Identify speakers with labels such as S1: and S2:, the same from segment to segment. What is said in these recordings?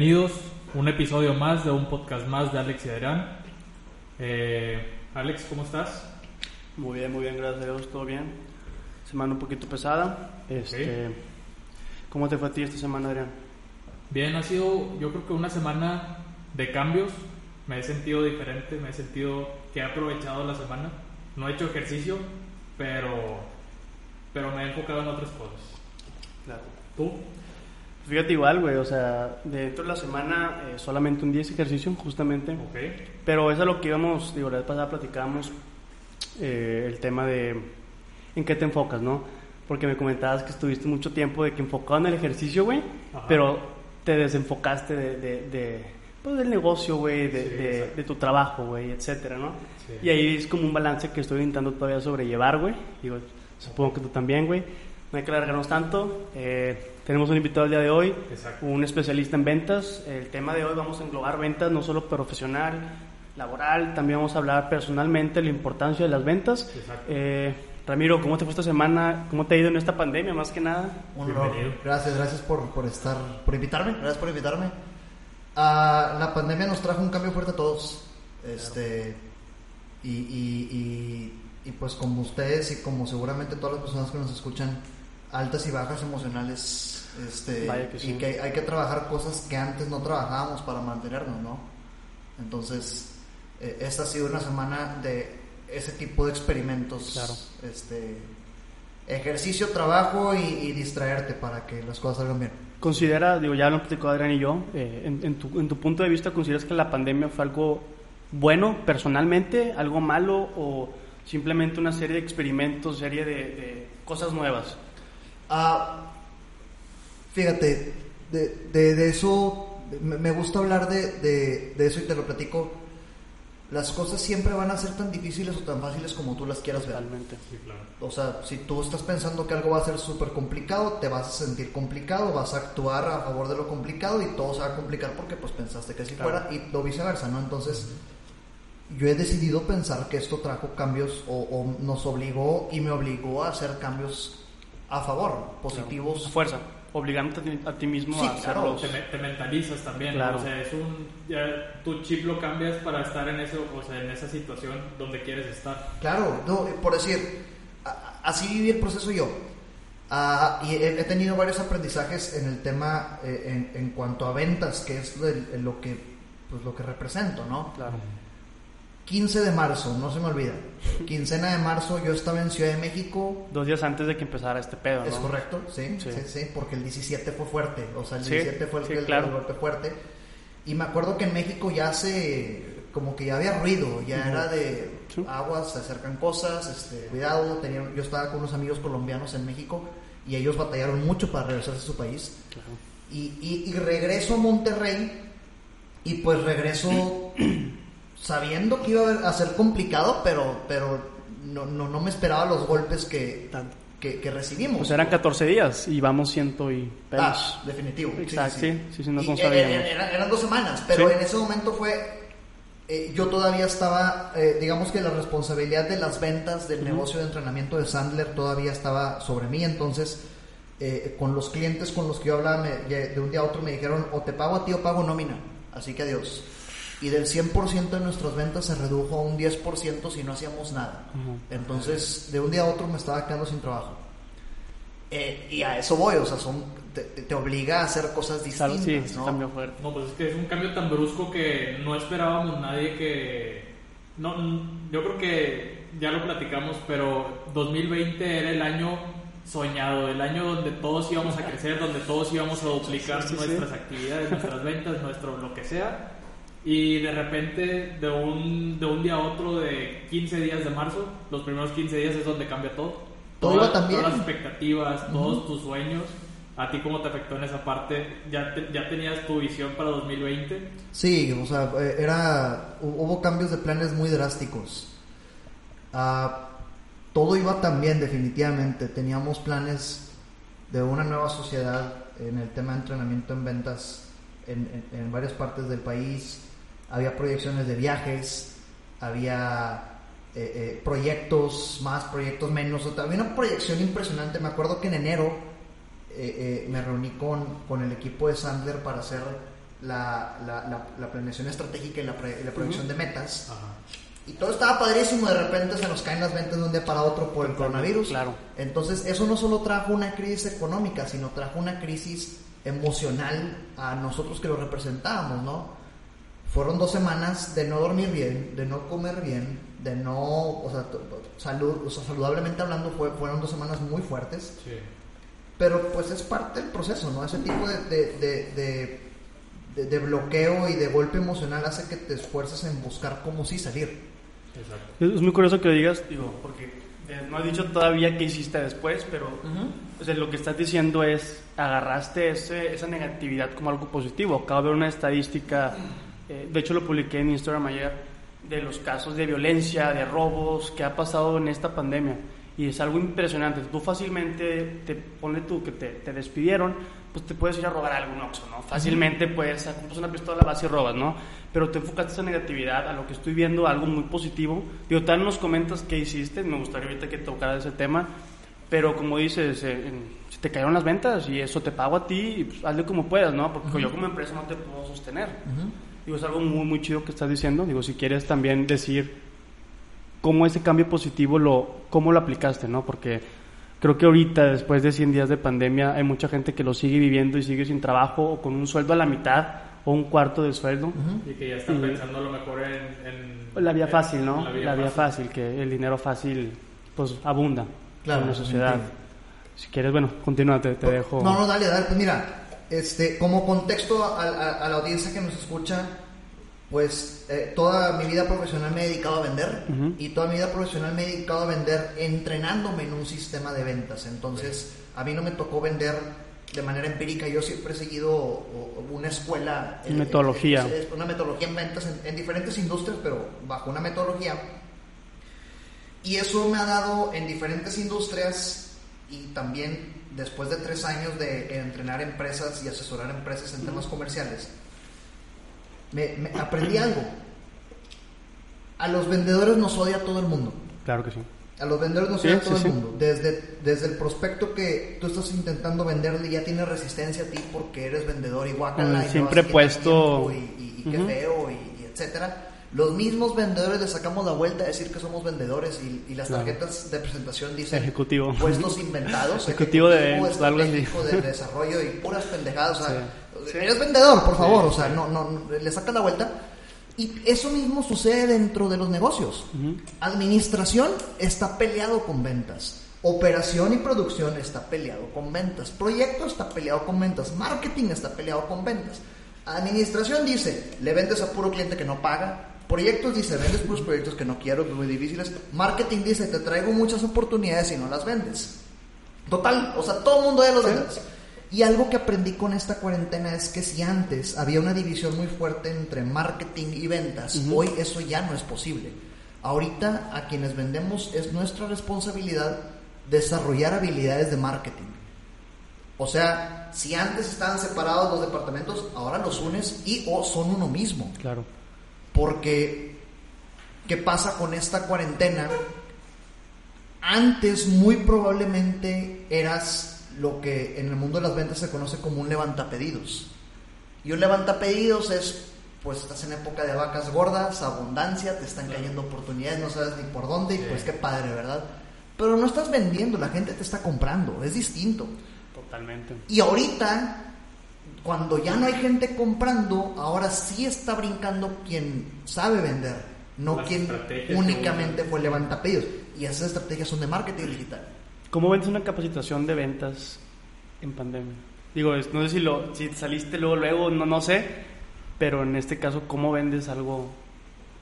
S1: bienvenidos. Un episodio más de un podcast más de Alex y Adrián. Eh, Alex, ¿cómo estás?
S2: Muy bien, muy bien, gracias a Dios, todo bien. Semana un poquito pesada. Este, ¿Cómo te fue a ti esta semana, Adrián?
S1: Bien, ha sido yo creo que una semana de cambios. Me he sentido diferente, me he sentido que he aprovechado la semana. No he hecho ejercicio, pero, pero me he enfocado en otras cosas.
S2: Claro.
S1: ¿Tú?
S2: Fíjate igual, güey, o sea, dentro de la semana eh, solamente un día de ejercicio, justamente.
S1: Ok.
S2: Pero eso es lo que íbamos, digo, la vez pasada platicábamos eh, el tema de en qué te enfocas, ¿no? Porque me comentabas que estuviste mucho tiempo de que enfocado en el ejercicio, güey, pero te desenfocaste de, de, de, pues, del negocio, güey, de,
S1: Sí,
S2: de- de tu trabajo, güey, etcétera, ¿no?
S1: Sí.
S2: Y ahí es como un balance que estoy intentando todavía sobrellevar, güey. Digo, supongo que tú también, güey. No hay que alargarnos tanto. Eh, tenemos un invitado el día de hoy,
S1: Exacto.
S2: un especialista en ventas. El tema de hoy vamos a englobar ventas, no solo profesional, laboral, también vamos a hablar personalmente de la importancia de las ventas. Eh, Ramiro, ¿cómo te fue esta semana? ¿Cómo te ha ido en esta pandemia, más que nada?
S3: Un honor. Gracias, gracias por, por estar, por invitarme, gracias por invitarme. Ah, la pandemia nos trajo un cambio fuerte a todos. Este, y, y, y, y pues como ustedes y como seguramente todas las personas que nos escuchan, altas y bajas emocionales. Este,
S2: que sí.
S3: Y que hay que trabajar cosas que antes no trabajábamos para mantenernos, ¿no? Entonces, eh, esta ha sido una semana de ese tipo de experimentos.
S2: Claro.
S3: Este, ejercicio, trabajo y, y distraerte para que las cosas salgan bien.
S2: Considera, digo, ya lo platicó Adrián y yo, eh, en, en tu, en tu punto de vista, ¿consideras que la pandemia fue algo bueno personalmente, algo malo o simplemente una serie de experimentos, serie de, de cosas nuevas?
S3: Ah, fíjate, de, de, de eso, me, me gusta hablar de, de, de eso y te lo platico. Las cosas siempre van a ser tan difíciles o tan fáciles como tú las quieras ver.
S2: Totalmente.
S1: Sí, claro.
S3: O sea, si tú estás pensando que algo va a ser súper complicado, te vas a sentir complicado, vas a actuar a favor de lo complicado y todo se va a complicar porque pues pensaste que así
S2: Claro.
S3: fuera y lo viceversa, ¿no? Entonces, yo he decidido pensar que esto trajo cambios o, o nos obligó y me obligó a hacer cambios a favor, positivos.
S2: A fuerza, obligándote a ti, a ti mismo
S3: Sí,
S2: a
S3: claro.
S2: hacerlos.
S1: Te, te mentalizas también,
S2: Claro.
S1: ¿no? o sea, es un, ya tu chip lo cambias para estar en eso, o sea, en esa situación donde quieres estar.
S3: Claro, no, eh, por decir, así viví el proceso yo. Ah, y he, he tenido varios aprendizajes en el tema eh, en, en cuanto a ventas, que es el- lo que pues lo que represento, ¿no?
S2: Claro.
S3: 15 de marzo, no se me olvida. Quincena de marzo, yo estaba en Ciudad de México.
S2: Dos días antes de que empezara este pedo, ¿no?
S3: Es correcto, sí,
S2: Sí.
S3: sí, sí, porque el 17 fue fuerte, o sea, el
S2: Sí,
S3: 17 fue el,
S2: sí,
S3: que- el-
S2: claro.
S3: el golpe fuerte. Y me acuerdo que en México ya se, como que ya había ruido, ya era de aguas, se acercan cosas, este, cuidado. Tenía, yo estaba con unos amigos colombianos en México y ellos batallaron mucho para regresarse a su país.
S2: Claro.
S3: Y, y- y regreso a Monterrey y pues regreso sabiendo que iba a ser complicado, pero, pero no, no, no me esperaba los golpes que, que, que recibimos.
S2: Pues eran 14 días y vamos ciento y.
S3: Ah, definitivo.
S2: Exacto,
S3: sí,
S2: sí, sí, sí, no
S3: Y, eh,
S2: sabíamos.
S3: eh, eran, eran dos semanas, pero
S2: Sí.
S3: en ese momento fue. eh, yo todavía estaba, eh, digamos que la responsabilidad de las ventas del negocio de entrenamiento de Sandler todavía estaba sobre mí, entonces eh, con los clientes con los que yo hablaba me- de un día a otro me dijeron o te pago a ti o pago nómina, así que adiós. Y del 100% de nuestras ventas se redujo a un 10% si no hacíamos nada.
S2: Ujú.
S3: Entonces, de un día a otro me estaba quedando sin trabajo. Eh, y a eso voy, o sea, son, te, te- obliga a hacer cosas distintas,
S2: sí, sí,
S3: ¿no?
S2: cambio fuerte.
S1: No, pues es que es un cambio tan brusco que no esperábamos nadie que... No, yo creo que ya lo platicamos, pero 2020 era el año soñado, el año donde todos íbamos a crecer, donde todos íbamos a duplicar
S2: Sí, sí, sí.
S1: nuestras actividades, nuestras ventas, nuestro lo que sea. Y de repente, de un, de un día a otro, de 15 días de marzo, los primeros 15 días es donde cambia todo.
S3: Todo
S1: Todas,
S3: bien.
S1: todas las expectativas, todos tus sueños. ¿A ti cómo te afectó en esa parte? ¿Ya, te- ya tenías tu visión para 2020?
S3: Sí, o sea, eh, era, hu- hubo cambios de planes muy drásticos. Ah, todo iba tan bien, definitivamente. Teníamos planes de una nueva sociedad en el tema de entrenamiento en ventas en, en- en varias partes del país. Había proyecciones de viajes, había eh, eh, proyectos, más proyectos menos. O había una proyección impresionante. Me acuerdo que en enero eh, eh, me reuní con, con el equipo de Sandler para hacer la, la, la, la planeación estratégica y la, pre- proyección de metas.
S1: Ajá.
S3: Y todo estaba padrísimo, de repente se nos caen las ventas de un día para otro por el coronavirus.
S2: Claro.
S3: Entonces, eso no solo trajo una crisis económica, sino trajo una crisis emocional a nosotros que lo representábamos, ¿no? Fueron dos semanas de no dormir bien, de no comer bien, de no, o sea, salud, o sea, saludablemente hablando, fue, fueron dos semanas muy fuertes.
S1: Sí.
S3: Pero pues es parte del proceso, ¿no? Ese tipo de, de, de, de- de- de bloqueo y de golpe emocional hace que te esfuerces en buscar cómo sí salir.
S1: Exacto.
S2: Es muy curioso que lo digas, digo, porque eh, no has dicho todavía qué hiciste después, pero o sea, lo que estás diciendo es, agarraste ese- esa negatividad como algo positivo. Acabo de ver una estadística, eh, de hecho lo publiqué en Instagram ayer, de los casos de violencia, de robos que ha pasado en esta pandemia. Y es algo impresionante. Tú fácilmente, te pone tú que te, te despidieron, pues te puedes ir a robar algún Oxxo, ¿no? Fácilmente puedes, compras una pistola, vas y robas, ¿no? Pero te enfocaste esa negatividad a lo que estoy viendo, algo muy positivo. Digo, tal nos comentas qué hiciste, me gustaría ahorita que tocara ese tema, pero como dices, eh, en- si te cayeron las ventas y eso te pago a ti, pues, hazle como puedas, ¿no? Porque yo como empresa no te puedo sostener. Digo, es algo muy, muy chido que estás diciendo. Digo, si quieres también decir cómo ese cambio positivo lo, cómo lo aplicaste, ¿no? Porque creo que ahorita, después de 100 días de pandemia, hay mucha gente que lo sigue viviendo y sigue sin trabajo o con un sueldo a la mitad o un cuarto de sueldo.
S1: Y que ya están pensando a lo mejor en... en-
S2: La vía
S1: en-
S2: fácil, ¿no?
S1: La vía,
S2: La vía
S1: fácil.
S2: fácil, que el dinero fácil, pues, abunda
S3: Claro,
S2: en la sociedad. Si quieres, bueno, continúa, te, te dejo.
S3: No, no, dale, dale. Pues mira, este, como contexto a, a- a la audiencia que nos escucha, pues eh, toda mi vida profesional me he dedicado a vender
S2: Ujú.
S3: y toda mi vida profesional me he dedicado a vender entrenándome en un sistema de ventas. Entonces, a mí no me tocó vender de manera empírica. Yo siempre he seguido una escuela. eh,
S2: Metodología.
S3: eh, una metodología en ventas en, en diferentes industrias, pero bajo una metodología. Y eso me ha dado en diferentes industrias y también después de tres años de entrenar empresas y asesorar empresas en temas comerciales, me, me- aprendí algo. A los vendedores nos odia todo el mundo.
S2: Claro que sí.
S3: A los vendedores nos
S2: Sí,
S3: odia todo
S2: sí.
S3: el mundo. Desde, desde el prospecto que tú estás intentando venderle ya tiene resistencia a ti porque eres vendedor y guacala. Y
S2: siempre
S3: quitar
S2: puesto-
S3: Y, y- qué feo y, y etcétera. Los mismos vendedores le sacamos la vuelta a decir que somos vendedores y, y las
S2: Claro.
S3: tarjetas de presentación dicen
S2: Ejecutivo.
S3: puestos inventados,
S2: Ejecutivo de algo así.
S3: estratégico de desarrollo y puras pendejadas. O sea,
S2: Sí.
S3: eres vendedor, por favor,
S2: Sí,
S3: o sea, no, no, le sacas la vuelta. Y eso mismo sucede dentro de los negocios. Administración está peleado con ventas. Operación y producción está peleado con ventas. Proyecto está peleado con ventas. Marketing está peleado con ventas. Administración dice, le vendes a puro cliente que no paga. Proyectos dice, vendes puros proyectos que no quiero, muy difíciles. Marketing dice, te traigo muchas oportunidades y no las vendes. Total, o sea, todo el mundo de los ventas. Y algo que aprendí con esta cuarentena es que si antes había una división muy fuerte entre marketing y ventas, hoy eso ya no es posible. Ahorita a quienes vendemos es nuestra responsabilidad desarrollar habilidades de marketing. O sea, si antes estaban separados los departamentos, ahora los unes y o son uno mismo.
S2: Claro.
S3: Porque, ¿qué pasa con esta cuarentena? Antes muy probablemente eras lo que en el mundo de las ventas se conoce como un levantapedidos. Y un levantapedidos es, pues estás en época de vacas gordas, abundancia, te están cayendo oportunidades, no sabes ni por dónde, y pues qué padre, ¿verdad? Pero no estás vendiendo, la gente te está comprando, es distinto.
S2: Totalmente.
S3: Y ahorita, cuando ya no hay gente comprando, ahora sí está brincando quien sabe vender, no
S1: Las
S3: quien únicamente fue levantapedidos. Y esas estrategias son de marketing digital.
S2: ¿Cómo vendes una capacitación de ventas en pandemia? Digo, no sé si, lo, si saliste luego, luego, no, no sé, pero en este caso, ¿cómo vendes algo?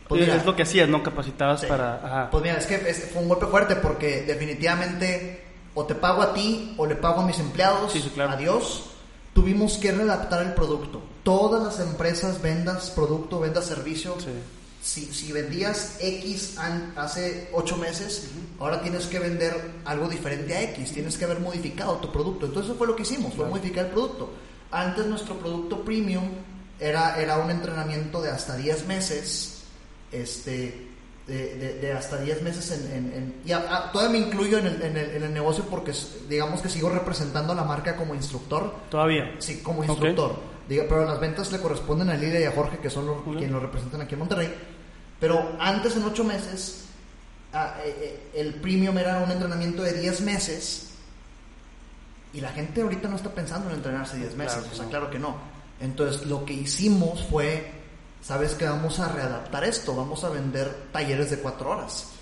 S3: Pues
S2: es,
S3: mira.
S2: es lo que hacías, ¿no? Capacitabas
S3: Sí.
S2: para... Ajá.
S3: Pues mira, es que es- fue un golpe fuerte porque definitivamente o te pago a ti o le pago a mis empleados.
S2: Sí, sí, claro.
S3: Adiós. Tuvimos que readaptar el producto. Todas las empresas, vendas producto, vendas servicio.
S2: Sí.
S3: Si, si vendías X hace ocho meses, ahora tienes que vender algo diferente a X. Tienes que haber modificado tu producto. Entonces eso fue lo que hicimos, fue
S2: Claro.
S3: modificar el producto. Antes nuestro producto premium era, era un entrenamiento de hasta 10 meses. Este, de, de- de hasta 10 meses en... en- en- y a- a- todavía me incluyo en el, en el- en el negocio porque digamos que sigo representando a la marca como instructor.
S2: Todavía.
S3: Sí, como instructor. Diga, pero las ventas le corresponden a Lilia y a Jorge, que son los,
S2: Ujú.
S3: quienes lo representan aquí en Monterrey. Pero antes, en ocho meses, ah, eh, eh, el premium era un entrenamiento de 10 meses. Y la gente ahorita no está pensando en entrenarse 10 meses.
S2: Claro
S3: o sea,
S2: no.
S3: claro que no. Entonces, lo que hicimos fue, ¿sabes qué? Vamos a readaptar esto. Vamos a vender talleres de 4 horas.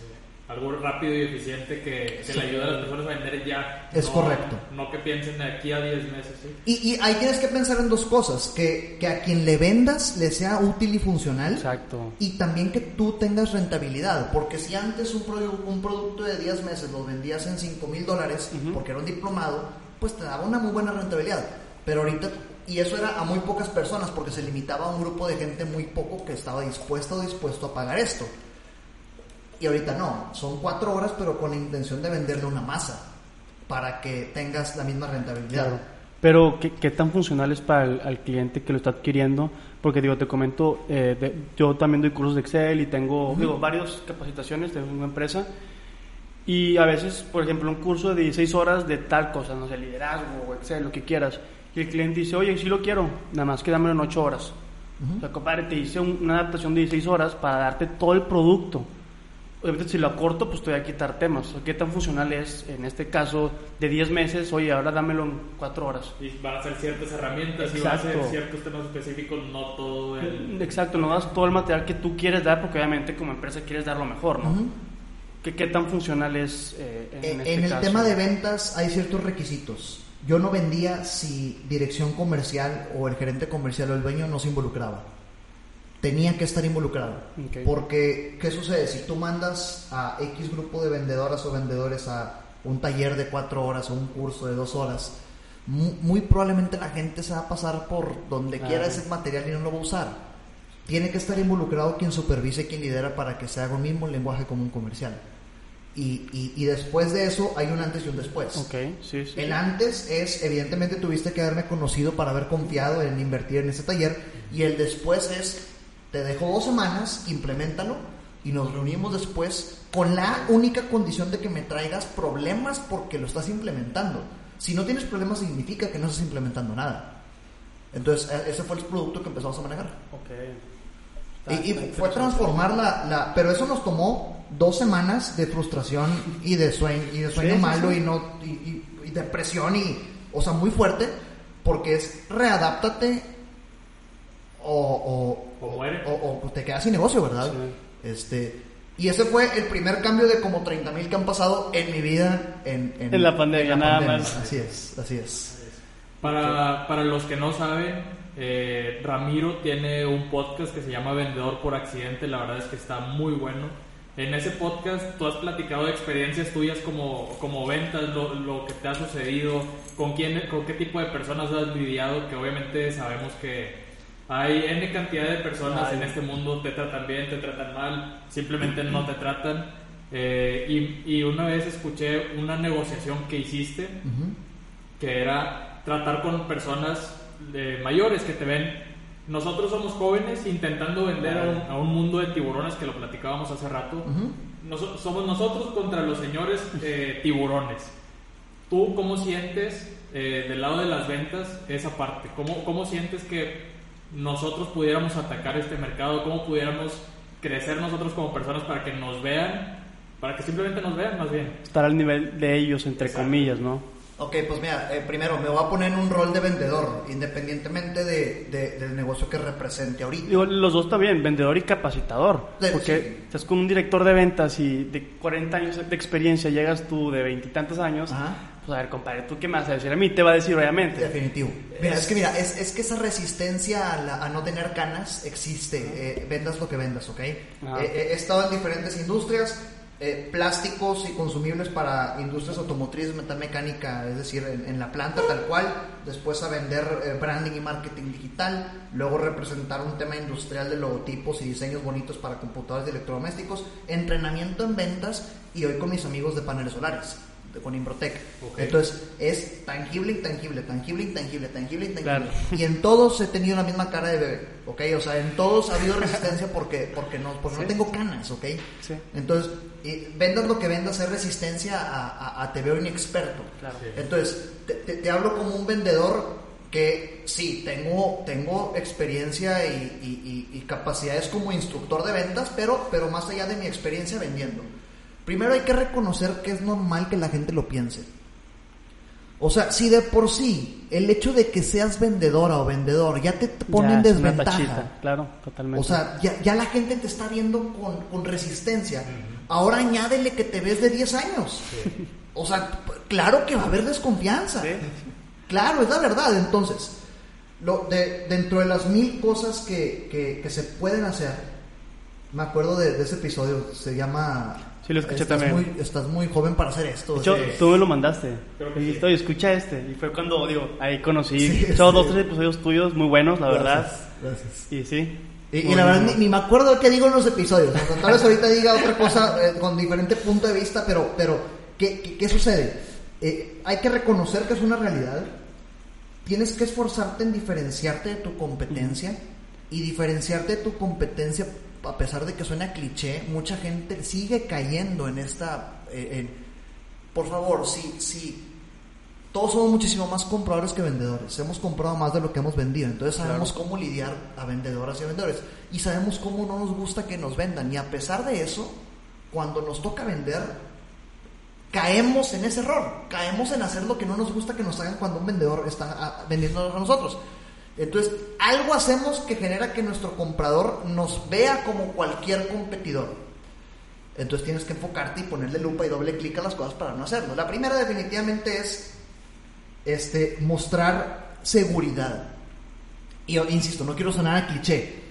S1: Algo rápido y eficiente que, que
S3: Sí.
S1: le ayude a las personas a vender ya.
S3: Es
S1: No-
S3: correcto.
S1: No que piensen de aquí a 10 meses, ¿sí?
S3: Y, y ahí tienes que pensar en dos cosas. Que, que a quien le vendas le sea útil y funcional.
S2: Exacto.
S3: Y también que tú tengas rentabilidad, porque si antes un, produ- un producto de 10 meses lo vendías en 5 mil dólares porque era un diplomado, pues te daba una muy buena rentabilidad. Pero ahorita, y eso era a muy pocas personas porque se limitaba a un grupo de gente muy poco que estaba dispuesto o dispuesto a pagar esto. Y ahorita no, son 4 horas pero con la intención de venderle una masa para que tengas la misma rentabilidad.
S2: Claro. Pero, ¿qué, qué tan funcional es para el al cliente que lo está adquiriendo? Porque, digo, te comento, eh, de- yo también doy cursos de Excel y tengo, digo, varias capacitaciones de una empresa. Y a veces, por ejemplo, un curso de 16 horas de tal cosa, no sé, liderazgo o Excel, lo que quieras. Y el cliente dice, oye, sí lo quiero, nada más que dámelo en 8 horas.
S3: Ujú.
S2: O sea, compadre, te hice un- una adaptación de 16 horas para darte todo el producto. Obviamente, si lo acorto, pues te voy a quitar temas. O sea, ¿Qué tan funcional es, en este caso, de 10 meses? Oye, ahora dámelo en 4 horas.
S1: Y van a ser ciertas herramientas y van a ser
S2: Exacto.
S1: ciertos temas específicos, no todo el...
S2: Exacto, no das todo el material que tú quieres dar, porque obviamente como empresa quieres dar lo mejor, ¿no?
S3: Ujú.
S2: ¿Qué, qué tan funcional es eh, en,
S3: En,
S2: este
S3: en el
S2: caso?
S3: tema de ventas hay ciertos requisitos. Yo no vendía si dirección comercial o el gerente comercial o el dueño no se involucraba. Tenía que estar involucrado. Porque, ¿qué sucede? Si tú mandas a X grupo de vendedoras o vendedores a un taller de cuatro horas o un curso de dos horas, mu- muy, probablemente la gente se va a pasar por donde quiera ese material y no lo va a usar. Tiene que estar involucrado quien supervise, quien lidera para que se haga un mismo lenguaje común comercial. Y, y, y después de eso hay un antes y un después.
S2: Ok, sí, sí.
S3: El antes es, evidentemente tuviste que haberme conocido para haber confiado en invertir en ese taller. Y el después es, te dejo dos semanas, implementalo y nos reunimos después con la única condición de que me traigas problemas porque lo estás implementando. Si no tienes problemas significa que no estás implementando nada. Entonces, e- ese fue el producto que empezamos a manejar.
S2: Ok.
S3: Y,
S2: Está-
S3: y fue transformar la, la- Pero eso nos tomó dos semanas de frustración y de sueño, y de sueño
S2: Sí,
S3: malo
S2: sí.
S3: Y, no, y, y- y depresión y... O sea, muy fuerte porque es readáptate o, o,
S1: O muere.
S3: o- o te quedas sin negocio, ¿verdad?
S2: Sí.
S3: Este, y ese fue el primer cambio de como 30 mil que han pasado en mi vida en,
S2: En la pandemia, nada más.
S3: Así es, así es.
S1: Para, para los que no saben, eh, Ramiro tiene un podcast que se llama Vendedor por Accidente, la verdad es que está muy bueno. En ese podcast tú has platicado de experiencias tuyas como, como ventas, lo, lo que te ha sucedido, con, quién, con qué tipo de personas has lidiado, que obviamente sabemos que hay N cantidad de personas
S2: Ay.
S1: en este mundo, te tratan bien, te tratan mal, simplemente no te tratan. Eh, y, y una vez escuché una negociación que hiciste
S3: Ujú.
S1: que era tratar con personas de mayores que te ven. Nosotros somos jóvenes intentando vender a un, a un mundo de tiburones que lo platicábamos hace rato.
S3: Ujú.
S1: Noso- somos nosotros contra los señores eh, tiburones. ¿Tú cómo sientes eh, del lado de las ventas esa parte? ¿Cómo, ¿Cómo sientes que nosotros pudiéramos atacar este mercado? ¿Cómo pudiéramos crecer nosotros como personas para que nos vean? Para que simplemente nos vean más bien.
S2: Estar al nivel de ellos, entre
S1: Exacto.
S2: comillas, ¿no?
S3: Ok, pues mira, eh, primero me voy a poner en un rol de vendedor, independientemente de, de- del negocio que represente ahorita.
S2: Digo, los dos también, vendedor y capacitador.
S3: Sí,
S2: porque
S3: sí.
S2: estás con un director de ventas y de 40 años de experiencia llegas tú de veintitantos años.
S3: Ajá.
S2: Pues a ver, compadre, ¿tú qué me vas a decir? A mí te va a decir, obviamente.
S3: Definitivo. Mira, es que mira, es, es que esa resistencia a, la- a no tener canas existe. eh, vendas lo que vendas, ¿ok? Eh, eh, he estado en diferentes industrias, eh, plásticos y consumibles para industrias automotrices, metal mecánica, es decir, en, en la planta tal cual. Después a vender eh, branding y marketing digital. Luego representar un tema industrial de logotipos y diseños bonitos para computadores y electrodomésticos. Entrenamiento en ventas y hoy con mis amigos de paneles solares. de- Con Imbrotec. Entonces, es tangible, intangible, tangible, intangible, tangible, intangible.
S2: Claro.
S3: Y en todos he tenido la misma cara de bebé, ¿ok? O sea, en todos ha habido resistencia porque, porque, no, porque no tengo canas, ¿ok?
S2: Sí.
S3: Entonces, y vendas lo que vendas, es resistencia a, a- a te veo inexperto.
S2: Claro.
S1: Sí.
S3: Entonces, te, te- te hablo como un vendedor que sí, tengo, tengo experiencia y, y- y- y capacidades como instructor de ventas, pero, pero más allá de mi experiencia vendiendo. Primero hay que reconocer que es normal que la gente lo piense. O sea, si de por sí el hecho de que seas vendedora o vendedor ya te pone
S2: Ya,
S3: en desventaja.
S2: tachita, claro, totalmente.
S3: O sea, ya, ya la gente te está viendo con, con resistencia. Ahora añádele que te ves de 10 años. O sea, claro que va a haber desconfianza.
S2: Sí.
S3: Claro, es la verdad. Entonces, lo, de, dentro de las mil cosas que, que- que se pueden hacer, me acuerdo de, de ese episodio, se llama...
S2: Sí, lo escuché
S3: estás
S2: también.
S3: Muy, estás muy joven para hacer esto.
S2: De hecho,
S3: Sí.
S2: tú me lo mandaste.
S1: Creo que
S2: Y
S1: sí.
S2: estoy, escucha este. Y fue cuando, digo, ahí conocí.
S3: Sí,
S2: Son
S3: sí.
S2: dos, tres episodios tuyos muy buenos, la verdad.
S3: Gracias, gracias.
S2: Y sí.
S3: Y, y la verdad ni, ni me acuerdo de qué digo en los episodios. O sea, Tal vez ahorita diga otra cosa eh, con diferente punto de vista, pero, pero ¿qué, qué, qué sucede? Eh, hay que reconocer que es una realidad. Tienes que esforzarte en diferenciarte de tu competencia y diferenciarte de tu competencia a pesar de que suena cliché, mucha gente sigue cayendo en esta... eh, en- por favor, si, si todos somos muchísimo más compradores que vendedores. Hemos comprado más de lo que hemos vendido. Entonces sabemos cómo lidiar a vendedoras y a vendedores. Y sabemos cómo no nos gusta que nos vendan. Y a pesar de eso, cuando nos toca vender, caemos en ese error. Caemos en hacer lo que no nos gusta que nos hagan cuando un vendedor está ah, vendiéndonos a nosotros. Entonces, algo hacemos que genera que nuestro comprador nos vea como cualquier competidor. Entonces tienes que enfocarte y ponerle lupa y doble clic a las cosas para no hacerlo. La primera definitivamente es este, mostrar seguridad. Y insisto, no quiero sonar a cliché,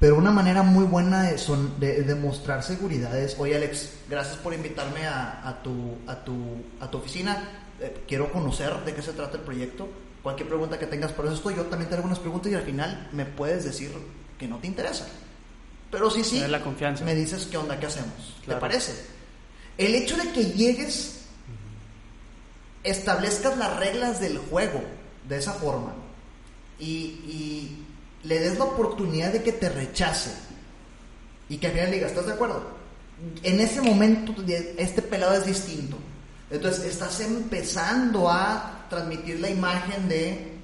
S3: pero una manera muy buena de, son, de, mostrar seguridad es, oye Alex, gracias por invitarme a, a tu, a, tu, a tu oficina, Eh, quiero conocer de qué se trata el proyecto, cualquier pregunta que tengas, por eso estoy, yo también te hago unas preguntas y al final me puedes decir que no te interesa. Pero sí, sí,
S2: Tener la confianza.
S3: me dices qué onda, qué hacemos,
S2: Claro.
S3: ¿te parece? El hecho de que llegues establezcas las reglas del juego de esa forma y, y le des la oportunidad de que te rechace y que al final le digas, ¿estás de acuerdo? En ese momento este pelado es distinto. Entonces estás empezando a transmitir la imagen de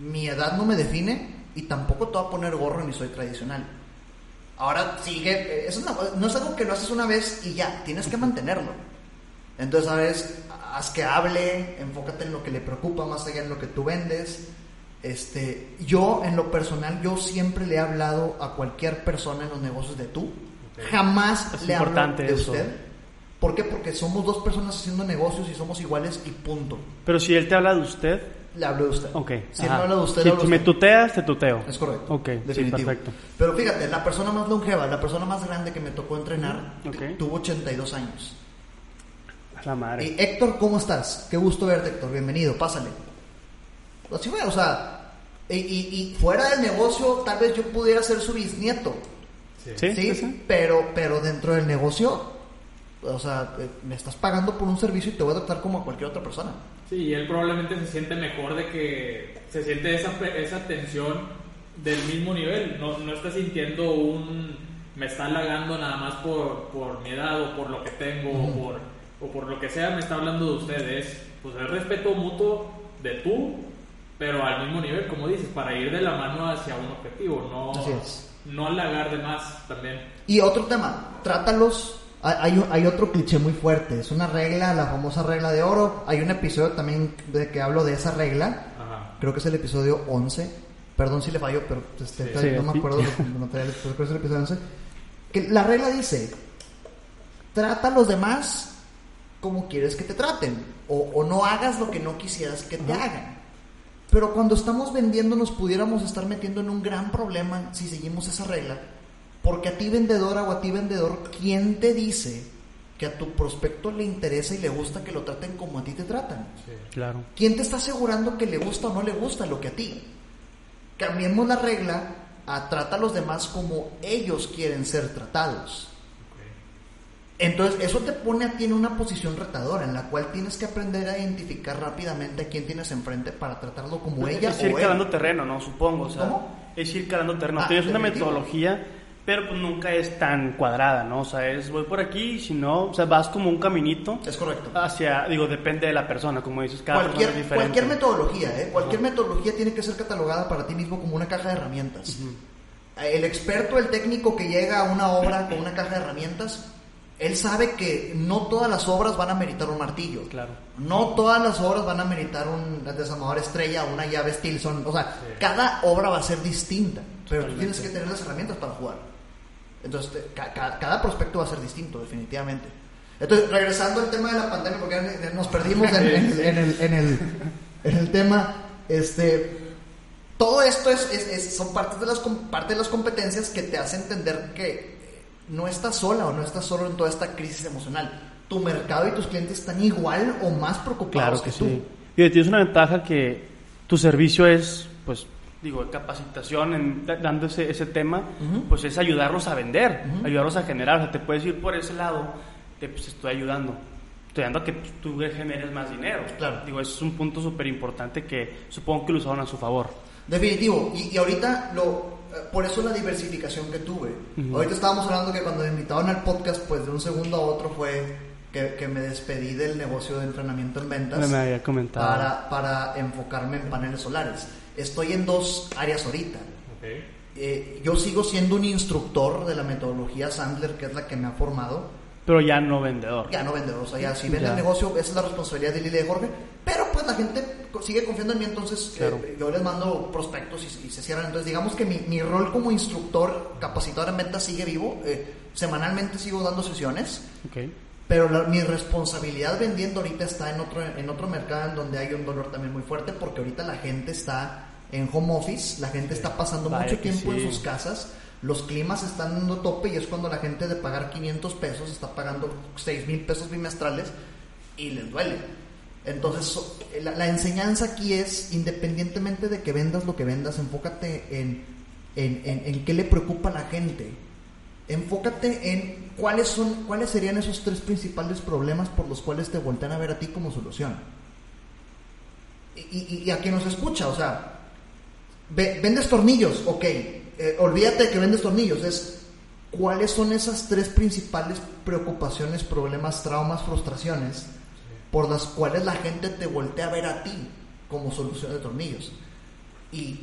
S3: mi edad no me define y tampoco te voy a poner gorro ni soy tradicional. Ahora sigue, es una- no es algo que lo haces una vez y ya, tienes que mantenerlo. Entonces, ¿sabes? Haz que hable, enfócate en lo que le preocupa más allá en lo que tú vendes. Este, yo, en lo personal, yo siempre le he hablado a cualquier persona en los negocios de tú. Jamás
S2: Es
S3: le hablo de
S2: eso.
S3: usted. ¿Por qué? Porque somos dos personas haciendo negocios y somos iguales y punto.
S2: Pero si él te habla de usted,
S3: Le hablo de usted.
S2: ok.
S3: Si él me habla de usted,
S2: si,
S3: le hablo
S2: me
S3: usted.
S2: tuteas, te tuteo.
S3: Es correcto.
S2: Ok, sí,
S3: definitivo.
S2: perfecto.
S3: Pero fíjate, la persona más longeva, la persona más grande que me tocó entrenar,
S2: Ok.
S3: tuvo 82 años.
S2: A la madre.
S3: Y Héctor, ¿cómo estás? Qué gusto verte, Héctor. Bienvenido, pásale. Así fue, o sea, y, y- y fuera del negocio, tal vez yo pudiera ser su bisnieto,
S2: ¿Sí?
S3: ¿sí?
S2: ¿Sí? sí.
S3: Pero, pero dentro del negocio, o sea, eh, me estás pagando por un servicio y te voy a tratar como a cualquier otra persona.
S1: Sí, y él probablemente se siente mejor de que se siente esa, esa tensión del mismo nivel. No, no está sintiendo un. Me está halagando nada más por, por mi edad o por lo que tengo o, por, o por lo que sea, me está hablando de ustedes. Pues el respeto mutuo de tú, pero al mismo nivel, como dices, para ir de la mano hacia un objetivo, no,
S3: Así es.
S1: no halagar de más también.
S3: Y otro tema, trátalos. Hay, hay otro cliché muy fuerte, es una regla, la famosa regla de oro. Hay un episodio también de que hablo de esa regla.
S1: Ajá.
S3: creo que es el episodio 11. Perdón si le fallo, pero este,
S2: Sí,
S3: no me
S2: sí.
S3: acuerdo los materiales, pero creo que es el episodio 11. Que la regla dice, trata a los demás como quieres que te traten, o, o no hagas lo que no quisieras que te hagan. Pero cuando estamos vendiendo nos pudiéramos estar metiendo en un gran problema si seguimos esa regla, porque a ti vendedora o a ti vendedor, ¿quién te dice que a tu prospecto le interesa y le gusta que lo traten como a ti te tratan?
S2: Claro.
S3: ¿Quién te está asegurando que le gusta o no le gusta lo que a ti? Cambiemos la regla a trata a los demás como ellos quieren ser tratados. Entonces, eso te pone a ti en una posición retadora en la cual tienes que aprender a identificar rápidamente a quién tienes enfrente para tratarlo como ella
S2: es ir
S3: o él.
S2: calando terreno, ¿no? Supongo. O sea,
S3: ¿Cómo?
S2: Es ir calando terreno.
S3: Ah,
S2: Tienes una metodología pero pues nunca es tan cuadrada, ¿no? O sea, es voy por aquí, si no, o sea, vas como un caminito
S3: Es correcto.
S2: hacia, digo, depende de la persona, como dices, cada
S3: Cualquier,
S2: persona es diferente.
S3: cualquier metodología, ¿eh? cualquier metodología tiene que ser catalogada para ti mismo como una caja de herramientas. El experto, el técnico que llega a una obra con una caja de herramientas, él sabe que no todas las obras van a meritar un martillo.
S2: Claro.
S3: No todas las obras van a meritar un desarmador estrella, una llave Stilson. O sea, cada obra va a ser distinta, pero tú tienes que tener las herramientas para jugar. Entonces, te- ca- ca- cada prospecto va a ser distinto, definitivamente. Entonces, regresando al tema de la pandemia, porque nos perdimos en, en el, en, el, en, el, tema, este, todo esto es, es- es- son partes de, las, parte de las competencias que te hacen entender que no estás sola o no estás solo en toda esta crisis emocional. Tu mercado y tus clientes están igual o más preocupados
S2: Claro que
S3: tú.
S2: sí. Y tienes una ventaja que tu servicio es, pues, digo, capacitación, en, da- dando ese, ese tema, pues es ayudarlos a vender, ayudarlos a generar. O sea, te puedes ir por ese lado, te pues, estoy ayudando. Estoy ayudando a que tú generes más dinero.
S3: Claro.
S2: Digo, eso es un punto súper importante que supongo que lo usaron a su favor.
S3: Definitivo. Y, y ahorita, lo, eh, por eso la diversificación que tuve. Ahorita estábamos hablando que cuando me invitaron al podcast, pues de un segundo a otro fue que, que me despedí del negocio de entrenamiento en ventas.
S2: Me había comentado.
S3: Para, para enfocarme en paneles solares. Estoy en dos áreas ahorita.
S1: Ok.
S3: Eh, yo sigo siendo un instructor de la metodología Sandler, que es la que me ha formado.
S2: Pero ya no vendedor.
S3: Ya no vendedor, o sea, ya si vende
S2: Ya.
S3: el negocio, esa es la responsabilidad de Lili y de Jorge. Pero pues la gente sigue confiando en mí, entonces
S2: Claro.
S3: eh, yo les mando prospectos y, y se cierran. Entonces, digamos que mi, mi rol como instructor, capacitador en ventas sigue vivo. Eh, semanalmente sigo dando sesiones.
S2: Ok.
S3: Pero la- mi responsabilidad vendiendo ahorita está en otro, en otro mercado en donde hay un dolor también muy fuerte porque ahorita la gente está en home office, la gente está pasando mucho tiempo en sus casas, los climas están dando tope y es cuando la gente de pagar 500 pesos está pagando 6 mil pesos bimestrales y les duele. Entonces, la enseñanza aquí es, independientemente de que vendas lo que vendas, enfócate en, en, en, en qué le preocupa a la gente. Enfócate en cuáles son, cuáles serían esos tres principales problemas por los cuales te voltean a ver a ti como solución. Y, a quien nos escucha, o sea, ve- vendes tornillos, ok, eh, olvídate de que vendes tornillos, es cuáles son esas tres principales preocupaciones, problemas, traumas, frustraciones por las cuales la gente te voltea a ver a ti como solución de tornillos. Y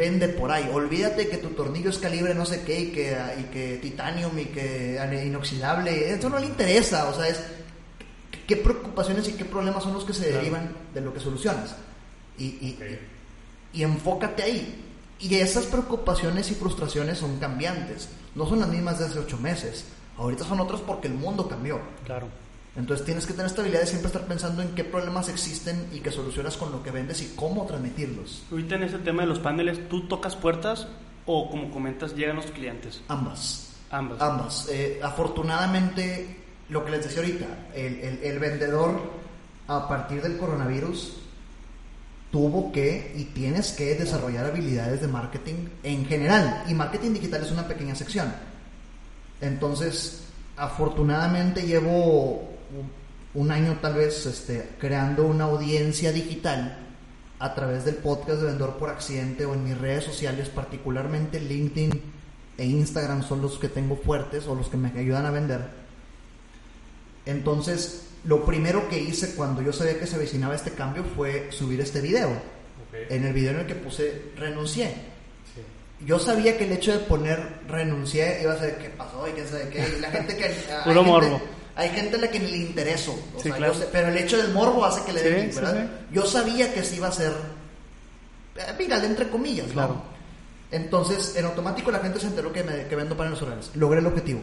S3: vende por ahí. Olvídate que tu tornillo es calibre no sé qué y que, y que titanium y que inoxidable. Eso no le interesa. O sea, es qué preocupaciones y qué problemas son los que se
S1: Claro.
S3: derivan de lo que solucionas. Y, y enfócate ahí. Y esas preocupaciones y frustraciones son cambiantes. No son las mismas de hace ocho meses. Ahorita son otras porque el mundo cambió.
S2: Claro.
S3: Entonces tienes que tener estabilidad de siempre estar pensando en qué problemas existen y que solucionas con lo que vendes y cómo transmitirlos.
S2: Ahorita en este tema de los paneles, ¿tú tocas puertas o como comentas, llegan los clientes?
S3: Ambas.
S2: Ambas.
S3: Ambas. Eh, afortunadamente, lo que les decía ahorita, el, el- el vendedor a partir del coronavirus tuvo que y tienes que desarrollar habilidades de marketing en general. Y marketing digital es una pequeña sección. Entonces, afortunadamente llevo un- año tal vez este, creando una audiencia digital a través del podcast de Vendedor por Accidente o en mis redes sociales, particularmente LinkedIn e Instagram son los que tengo fuertes o los que me ayudan a vender. Entonces, lo primero que hice cuando yo sabía que se avecinaba este cambio fue subir este video. En el video en el que puse renuncié.
S1: Sí.
S3: Yo sabía que el hecho de poner renuncié iba a ser qué pasó y quién sabe qué. Y la gente que.
S2: Puro
S3: gente-
S2: morbo.
S3: Hay gente a la que ni le interesó. O
S2: Sí,
S3: sea,
S2: claro.
S3: sé- pero el hecho del morbo hace que le den clic, ¿verdad? Yo sabía que sí iba a ser eh, viral, entre comillas, ¿no?
S2: Claro.
S3: Entonces, en automático la gente se enteró que, me, que vendo paneles solares. Logré el objetivo.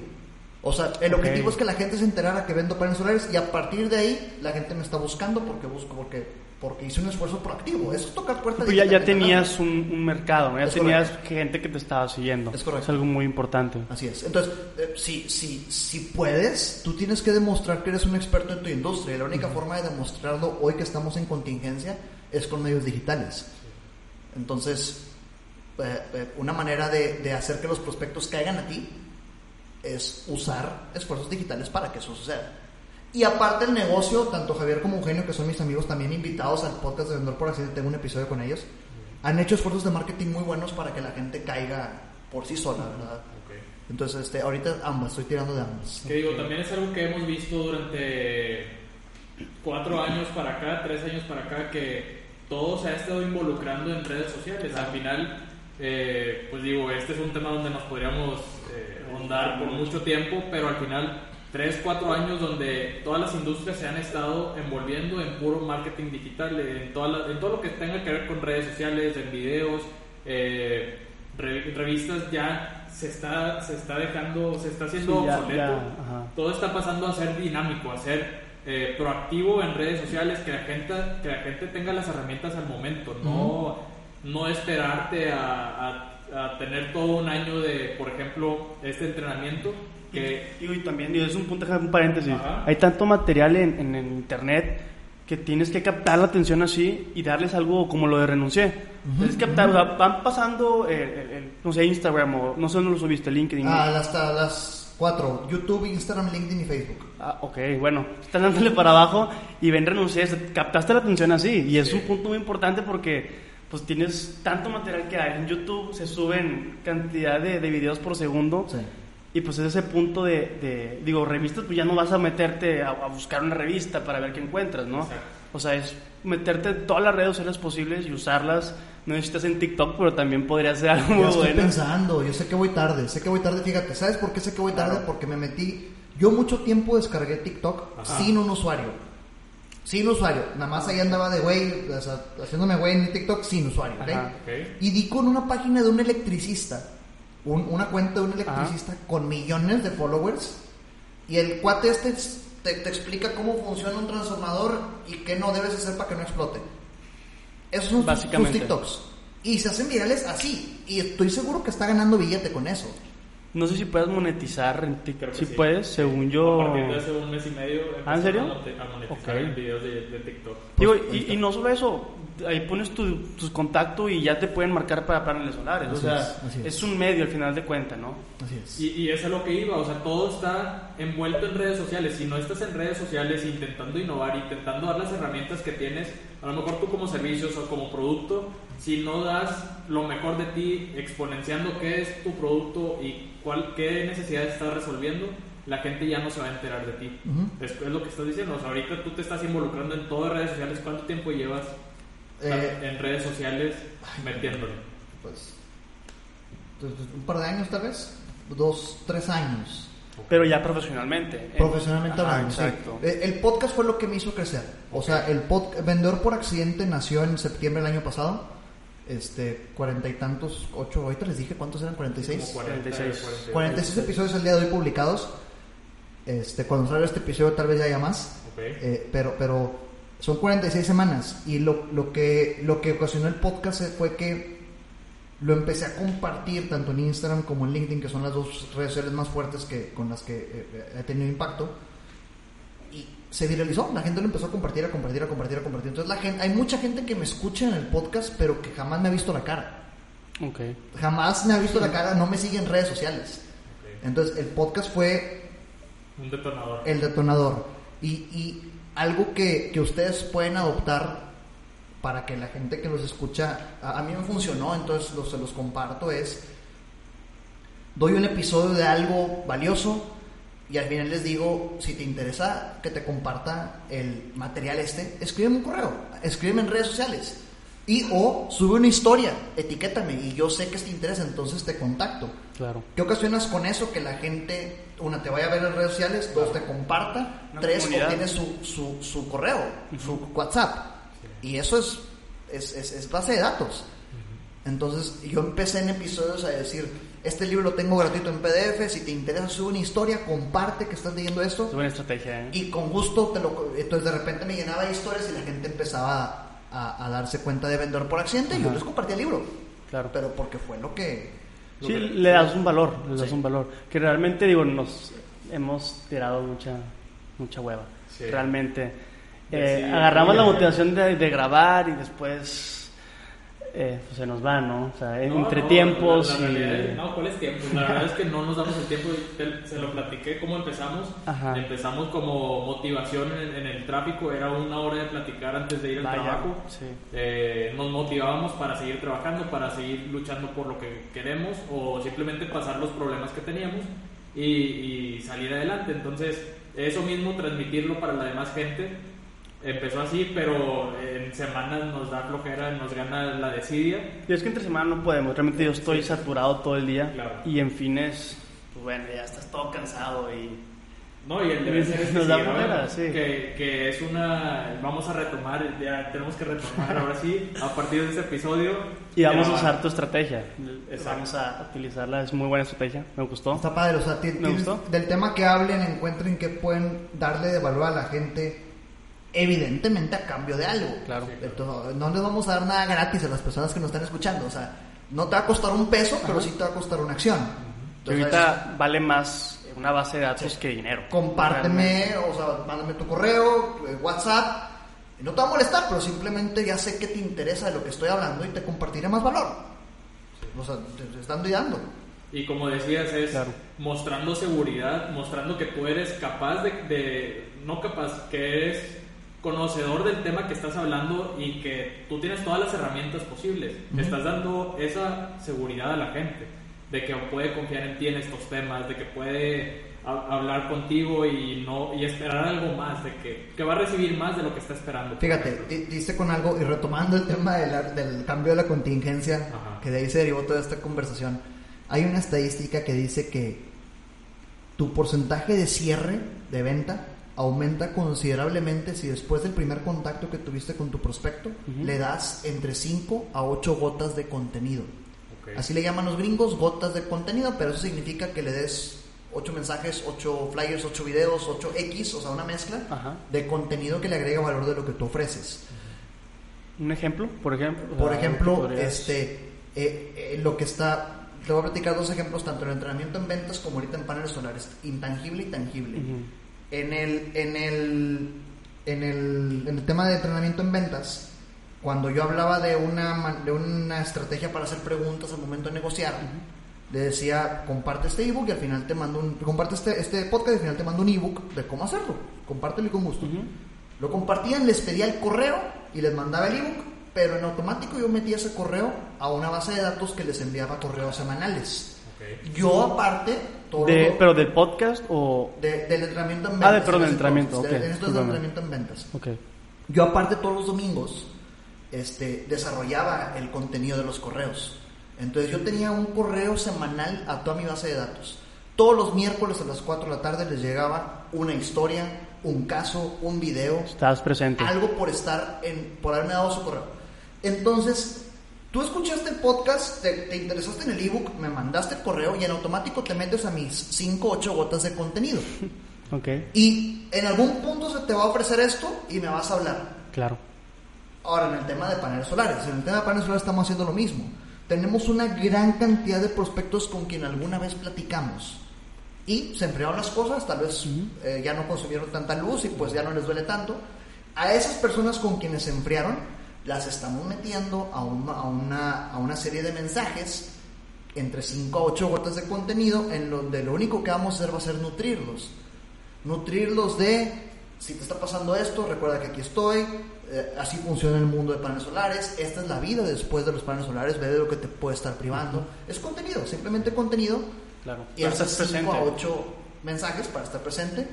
S3: O sea, el objetivo es que la gente se enterara que vendo paneles solares y a partir de ahí la gente me está buscando porque busco, porque, porque hice un esfuerzo proactivo. Eso es tocar puertas.
S2: Pero ya, ya tenías un, un mercado, ¿no? ya
S3: Es
S2: tenías gente que te estaba siguiendo.
S3: Es correcto.
S2: Es algo muy importante.
S3: Así es. Entonces, eh, si, si, si puedes, tú tienes que demostrar que eres un experto en tu industria. Y la única forma de demostrarlo hoy que estamos en contingencia es con medios digitales. Entonces, eh, eh, una manera de, de hacer que los prospectos caigan a ti es usar esfuerzos digitales para que eso suceda. Y aparte el negocio, tanto Javier como Eugenio, que son mis amigos también invitados al podcast de Vendedor por Accidente, tengo un episodio con ellos, han hecho esfuerzos de marketing muy buenos para que la gente caiga por sí sola, ¿verdad?
S1: Ok.
S3: Entonces, este, ahorita ambas, estoy tirando de ambas.
S1: Que digo, también es algo que hemos visto durante cuatro años para acá, tres años para acá, que todo se ha estado involucrando en redes sociales. Al final, eh, pues digo, este es un tema donde nos podríamos eh, ahondar por mucho tiempo, pero al final, tres, cuatro años donde todas las industrias se han estado envolviendo en puro marketing digital, en, toda la- en todo lo que tenga que ver con redes sociales, en videos, eh, re- revistas ya se está, se está dejando, se está haciendo
S2: Sí, ya-
S1: obsoleto.
S2: ya,
S1: todo está pasando a ser dinámico, a ser eh, proactivo en redes sociales, que la gente que la gente tenga las herramientas al momento, no, no esperarte a, a- a tener todo un año de, por ejemplo, este entrenamiento que
S2: Digo, y también, digo, es un punto, un paréntesis.
S1: Ajá.
S2: Hay tanto material en, en, en internet que tienes que captar la atención así y darles algo como lo de renuncié. Tienes que captar, o sea, van pasando, eh, el- el- no sé, Instagram o no sé dónde lo subiste, LinkedIn.
S3: Ah, hasta las cuatro. YouTube, Instagram, LinkedIn y Facebook.
S2: Ah, ok, bueno, están dándole para abajo y ven renuncié, captaste la atención así y es
S1: Sí.
S2: un punto muy importante porque pues tienes tanto material que hay en YouTube, se suben cantidad de, de videos por segundo
S3: Sí.
S2: Y pues es ese punto de, de- digo, revistas pues ya no vas a meterte a, a buscar una revista para ver qué encuentras, ¿no?
S1: Exacto.
S2: O sea, es meterte en todas las redes sociales posibles y usarlas, no necesitas en TikTok, pero también podría ser algo muy
S3: estoy
S2: bueno.
S3: pensando, yo sé que voy tarde, sé que voy tarde, fíjate, ¿sabes por qué sé que voy tarde? Porque me metí, yo mucho tiempo descargué TikTok
S1: Ajá.
S3: sin un usuario. Sin usuario, nada más ahí andaba de güey, o sea, haciéndome güey en TikTok sin usuario, ¿ok?
S2: Ajá.
S1: ok,
S3: Y di con una página de un electricista, un- una cuenta de un electricista con millones de followers. Y el cuate este te, te explica cómo funciona un transformador y qué no debes hacer para que no explote. Esos son sus-. TikToks. Y se hacen virales así. Y estoy seguro que está ganando billete con eso.
S2: No sé si puedes monetizar en TikTok. Si
S1: sí.
S2: puedes, según yo.
S1: a partir de hace un mes y medio
S2: ¿Ah, en serio?
S1: a monetizar
S2: Ok.
S1: en videos de, de TikTok.
S2: Digo,
S3: Pues,
S2: y, y no solo eso, ahí pones tu, tus contactos y ya te pueden marcar para paneles solares.
S3: Así
S2: o sea,
S3: es, es.
S2: es. un medio al final de cuentas, ¿no?
S3: Así es.
S1: Y, y eso es lo que iba, o sea, todo está envuelto en redes sociales. Si no estás en redes sociales intentando innovar, intentando dar las herramientas que tienes, a lo mejor tú como servicios o como producto, si no das lo mejor de ti exponenciando qué es tu producto y cuál, qué necesidades estás resolviendo, la gente ya no se va a enterar de ti.
S3: Ujú.
S1: es, es lo que estás diciendo, o sea, ahorita tú te estás involucrando en todas redes sociales. ¿Cuánto tiempo llevas
S3: Eh,
S1: en redes sociales metiéndole?
S3: pues, pues, un par de años tal vez. Dos, tres años.
S2: Pero ya profesionalmente.
S3: Profesionalmente
S2: Ajá,
S3: hablando, sí.
S2: Exacto.
S3: Eh, El podcast fue lo que me hizo crecer. O sea, el pod Vendedor por Accidente nació en septiembre del año pasado. Este, cuarenta y tantos, ocho, ahorita les dije cuántos eran, 46.
S1: Como 40,
S2: 46.
S1: 46.
S3: 46 episodios al día de hoy publicados. Este, cuando salga este episodio tal vez ya haya más.
S1: Ok.
S3: Eh, pero, pero son 46 semanas. Y lo, lo, que, lo que ocasionó el podcast fue que lo empecé a compartir tanto en Instagram como en LinkedIn, que son las dos redes sociales más fuertes que, con las que eh, he tenido impacto. Y se viralizó, la gente lo empezó a compartir, a compartir, a compartir, a compartir. Entonces la gente, hay mucha gente que me escucha en el podcast, pero que jamás me ha visto la cara.
S2: Ok.
S3: Jamás me ha visto la cara, no me sigue en redes sociales.
S1: ok.
S3: Entonces el podcast fue
S1: Un detonador.
S3: el detonador. Y, y algo que, que ustedes pueden adoptar para que la gente que los escucha, a, a mí me funcionó, entonces los, se los comparto, es, doy un episodio de algo valioso y al final les digo, si te interesa que te comparta el material este, escríbeme un correo, escríbeme en redes sociales. Y o sube una historia, etiquétame y yo sé que te interesa, entonces te contacto.
S2: Claro.
S3: ¿Qué ocasionas con eso? Que la gente, una, te vaya a ver en redes sociales, dos, te comparta,
S2: Una
S3: tres,
S2: comunidad.
S3: su, su, su correo, su WhatsApp. Y eso es, es, es, es base de datos. Entonces, yo empecé en episodios a decir, este libro lo tengo gratuito en PDF, si te interesa sube una historia, comparte que estás leyendo
S2: Es
S3: esto.
S2: buena estrategia, ¿eh?
S3: Y con gusto, te lo, entonces de repente me llenaba de historias y la gente empezaba a, a darse cuenta de vendedor por accidente y yo les compartía el libro.
S2: Claro.
S3: Pero porque fue lo que...
S2: Sí, le das un valor, le das
S3: Sí.
S2: un valor. Que realmente, digo, nos hemos tirado mucha, mucha hueva.
S1: Sí.
S2: Realmente. Eh,
S1: sí,
S2: agarramos la motivación de, de grabar y después eh, pues se nos va, ¿no? O sea,
S1: No,
S2: entre
S1: no,
S2: tiempos
S1: la- la
S2: y...
S1: no, ¿cuál es tiempo? La verdad es que no nos damos el tiempo. Se lo platiqué cómo empezamos.
S2: Ajá.
S1: Empezamos como motivación en, en el tráfico. Era una hora de platicar antes de ir al
S2: Vaya,
S1: trabajo.
S2: sí.
S1: Eh, nos motivábamos para seguir trabajando, para seguir luchando por lo que queremos o simplemente pasar los problemas que teníamos y, y salir adelante. Entonces, eso mismo, transmitirlo para la demás gente, empezó así, pero en semanas nos da flojera, nos gana la desidia.
S2: Y es que entre semana no podemos, realmente yo estoy saturado todo el día
S1: Claro.
S2: y en fines, pues bueno, ya estás todo cansado y...
S1: No, y el deber ser es que
S2: Nos da
S1: sí,
S2: flojera,
S1: ¿verdad?
S2: sí.
S1: que, que es una... Vamos a retomar, ya tenemos que retomar ahora sí, a partir de este episodio.
S2: Y vamos a usar tu estrategia,
S1: Exacto.
S2: vamos a utilizarla, es muy buena estrategia, me gustó.
S3: Está padre, o sea,
S2: Me gustó.
S3: del tema que hablen, encuentren que pueden darle de valor a la gente, evidentemente a cambio de algo.
S2: Claro.
S3: Entonces, no les vamos a dar nada gratis a las personas que nos están escuchando, o sea, no te va a costar un peso, pero sí te va a costar una acción. Entonces,
S2: ahorita vale más una base de datos que dinero.
S3: compárteme, o sea, mándame tu correo, eh, WhatsApp. y No te va a molestar, pero simplemente ya sé que te interesa de lo que estoy hablando y te compartiré más valor. O sea, te, te están dando.
S1: Y como decías, es
S2: Claro.
S1: mostrando seguridad, mostrando que tú eres capaz de, de- no capaz, que eres conocedor del tema que estás hablando y que tú tienes todas las herramientas posibles. Estás dando esa seguridad a la gente, de que puede confiar en ti en estos temas, de que puede ha- hablar contigo y no y esperar algo más, de que, que va a recibir más de lo que está esperando.
S3: Fíjate, di- diste con algo y retomando el tema de la- del cambio de la contingencia,
S1: Ajá.
S3: que de ahí se derivó toda esta conversación, hay una estadística que dice que tu porcentaje de cierre de venta aumenta considerablemente si después del primer contacto que tuviste con tu prospecto le das entre 5 a 8 gotas de contenido. Así le llaman los gringos, gotas de contenido, pero eso significa que le des 8 mensajes, 8 flyers, 8 videos, 8 X, o sea, una mezcla
S2: Ajá.
S3: de contenido que le agrega valor de lo que tú ofreces.
S2: ¿Un ejemplo? Por ejemplo.
S3: Por ejemplo,
S2: podrías-
S3: este, eh, eh, lo que está, te voy a platicar dos ejemplos, tanto en entrenamiento en ventas como ahorita en paneles solares, intangible y tangible. En el, en el, en el, en el tema de entrenamiento en ventas, cuando yo hablaba de una, de una estrategia para hacer preguntas al momento de negociar, le decía, comparte este ebook y al final te mando un, comparte este, este podcast y al final te mando un ebook de cómo hacerlo. Compártelo y con gusto. Lo compartían, les pedía el correo y les mandaba el ebook, pero en automático yo metía ese correo a una base de datos que les enviaba correos semanales.
S1: Ok.
S3: Yo aparte, todo
S2: De- ¿Pero del podcast o...?
S3: de- del entrenamiento en
S2: Ah,
S3: ventas.
S2: de- perdón,
S3: ese
S2: entrenamiento,
S3: entonces,
S2: ok,
S3: de- esto es entrenamiento en ventas.
S2: Ok.
S3: Yo aparte todos los domingos este, desarrollaba el contenido de los correos. Entonces yo tenía un correo semanal a toda mi base de datos. Todos los miércoles a las 4 de la tarde les llegaba una historia, un caso, un video,
S2: Estás presente.
S3: algo por estar en, por haberme dado su correo. Entonces, tú escuchaste el podcast, te, te interesaste en el ebook, me mandaste el correo y en automático te metes a mis 5 8 gotas de contenido.
S2: Ok,
S3: Y en algún punto se te va a ofrecer esto y me vas a hablar.
S2: claro.
S3: Ahora, en el tema de paneles solares, en el tema de paneles solares estamos haciendo lo mismo. Tenemos una gran cantidad de prospectos con quien alguna vez platicamos. Y se enfriaron las cosas, tal vez eh, ya no consumieron tanta luz y pues ya no les duele tanto. A esas personas con quienes se enfriaron, las estamos metiendo a una, a una, a una serie de mensajes entre 5 a 8 gotas de contenido en donde lo único que vamos a hacer va a ser nutrirlos. Nutrirlos de, si te está pasando esto, recuerda que aquí estoy, eh, así funciona el mundo de paneles solares, esta es la vida después de los paneles solares, ve de lo que te puede estar privando. Es contenido, simplemente contenido.
S2: Claro.
S3: Y haces
S2: estás
S3: 5 a
S2: presente.
S3: 8 mensajes para estar presente.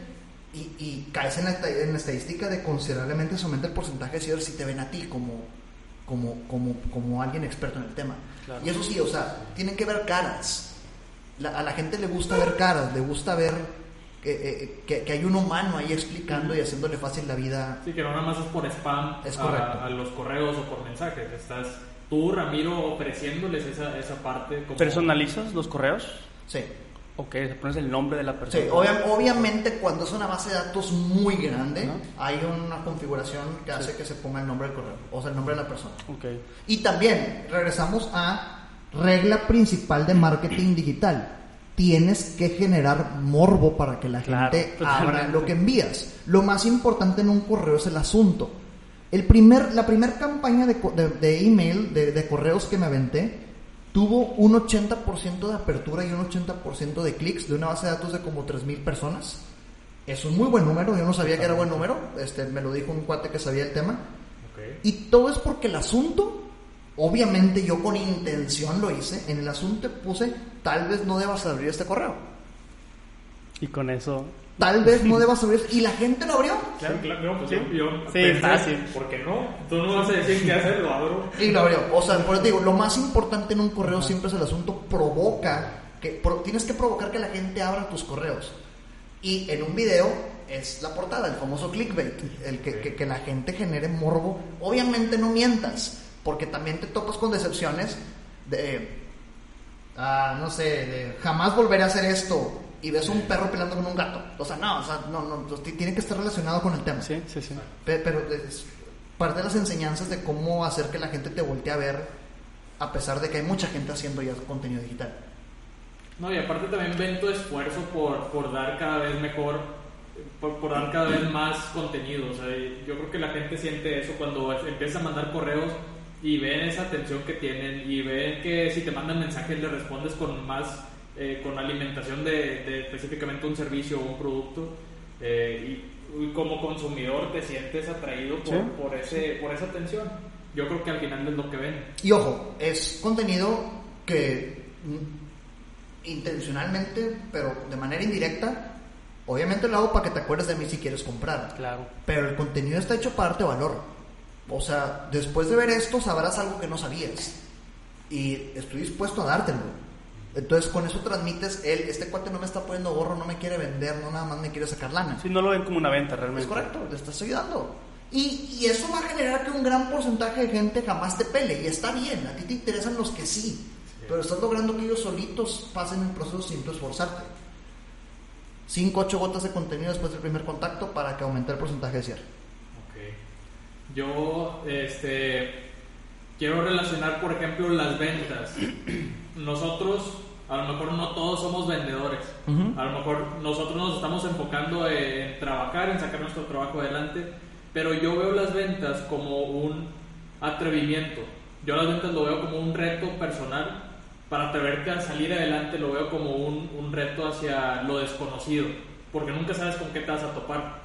S3: Y, y caes en la, en la estadística de considerablemente se aumenta el porcentaje de cierres si te ven a ti como, como, como, como alguien experto en el tema.
S2: Claro.
S3: Y eso sí, o sea, tienen que ver caras. La- a la gente le gusta ver caras, le gusta ver que, eh, que, que hay un humano ahí explicando y haciéndole fácil la vida.
S1: Sí, que no nada más es por spam
S3: Es
S1: a-. A, los correos o por mensajes. Estás tú, Ramiro, ofreciéndoles esa, esa parte. Como,
S2: ¿Personalizas los correos?
S3: Sí.
S2: Ok, pones el nombre de la
S3: Sí,
S2: persona.
S3: obvia- obviamente cuando es una base de datos muy grande, hay una configuración que hace que se ponga el nombre del correo, o sea, el nombre de la persona.
S2: Ok.
S3: Y también regresamos a regla principal de marketing digital. Tienes que generar morbo para que la
S2: Claro,
S3: gente abra lo que envías. Lo más importante en un correo es el asunto. El primer, la primera campaña de, de- de email, de, de correos que me aventé, tuvo un 80% de apertura y un 80% de clics de una base de datos de como 3.000 personas. Es un muy buen número, yo no sabía que era buen número, este, me lo dijo un cuate que sabía el tema.
S1: Ok.
S3: Y todo es porque el asunto, obviamente yo con intención lo hice, en el asunto puse, tal vez no debas abrir este correo.
S2: Y con eso.
S3: Tal vez no debas abrir, y la gente lo abrió.
S1: Sí, claro, no, pues
S2: Sí.
S1: yo, yo
S2: Sí,
S1: pensé,
S2: fácil.
S1: ¿Por qué no? Tú no vas a decir qué hacer, lo abro.
S3: Y lo abrió. O sea, por eso te digo, lo más importante en un correo siempre es el asunto provoca, que pro- tienes que provocar que la gente abra tus correos. Y en un video es la portada, el famoso clickbait, el que, que- que la gente genere morbo. Obviamente no mientas, porque también te topas con decepciones de, ah, no sé, de jamás volveré a hacer esto y ves un perro peleando con un gato. O sea, no, o sea, no, no, tiene que estar relacionado con el tema.
S2: Sí, sí, sí.
S3: Pe- Pero es parte de las enseñanzas de cómo hacer que la gente te voltee a ver, a pesar de que hay mucha gente haciendo ya contenido digital.
S1: No, y aparte también ven tu esfuerzo por, por dar cada vez mejor, por, por dar cada vez más contenido. O sea, yo creo que la gente siente eso cuando empieza a mandar correos y ven esa atención que tienen y ven que si te mandan mensajes le respondes con más, eh, con alimentación de, de específicamente un servicio o un producto. eh, y, y como consumidor te sientes atraído por,
S2: Sí.
S1: por, ese, por esa atención. Yo creo que al final es lo que ven.
S3: Y ojo, es contenido que mm, intencionalmente, pero de manera indirecta, obviamente lo hago para que te acuerdes de mí si quieres comprar.
S2: Claro.
S3: Pero el contenido está hecho para darte valor. O sea, después de ver esto sabrás algo que no sabías. Y estoy dispuesto a dártelo. Entonces con eso transmites, él, este cuate no me está poniendo gorro, no me quiere vender, no nada más me quiere sacar lana.
S2: Sí, no lo ven como una venta realmente.
S3: Es correcto, le estás ayudando. Y, y eso va a generar que un gran porcentaje de gente jamás te pele. Y está bien, a ti te interesan los que sí. Pero estás logrando que ellos solitos pasen el proceso sin tú esforzarte. 5, 8 gotas de contenido después del primer contacto para que aumente el porcentaje de cierre.
S1: Ok. Yo, este, quiero relacionar, por ejemplo, las ventas. Nosotros, a lo mejor no todos somos vendedores.
S3: Ujú.
S1: A lo mejor nosotros nos estamos enfocando en trabajar, en sacar nuestro trabajo adelante. Pero yo veo las ventas como un atrevimiento. Yo las ventas lo veo como un reto personal. Para atreverte a salir adelante lo veo como un, un reto hacia lo desconocido. Porque nunca sabes con qué te vas a topar.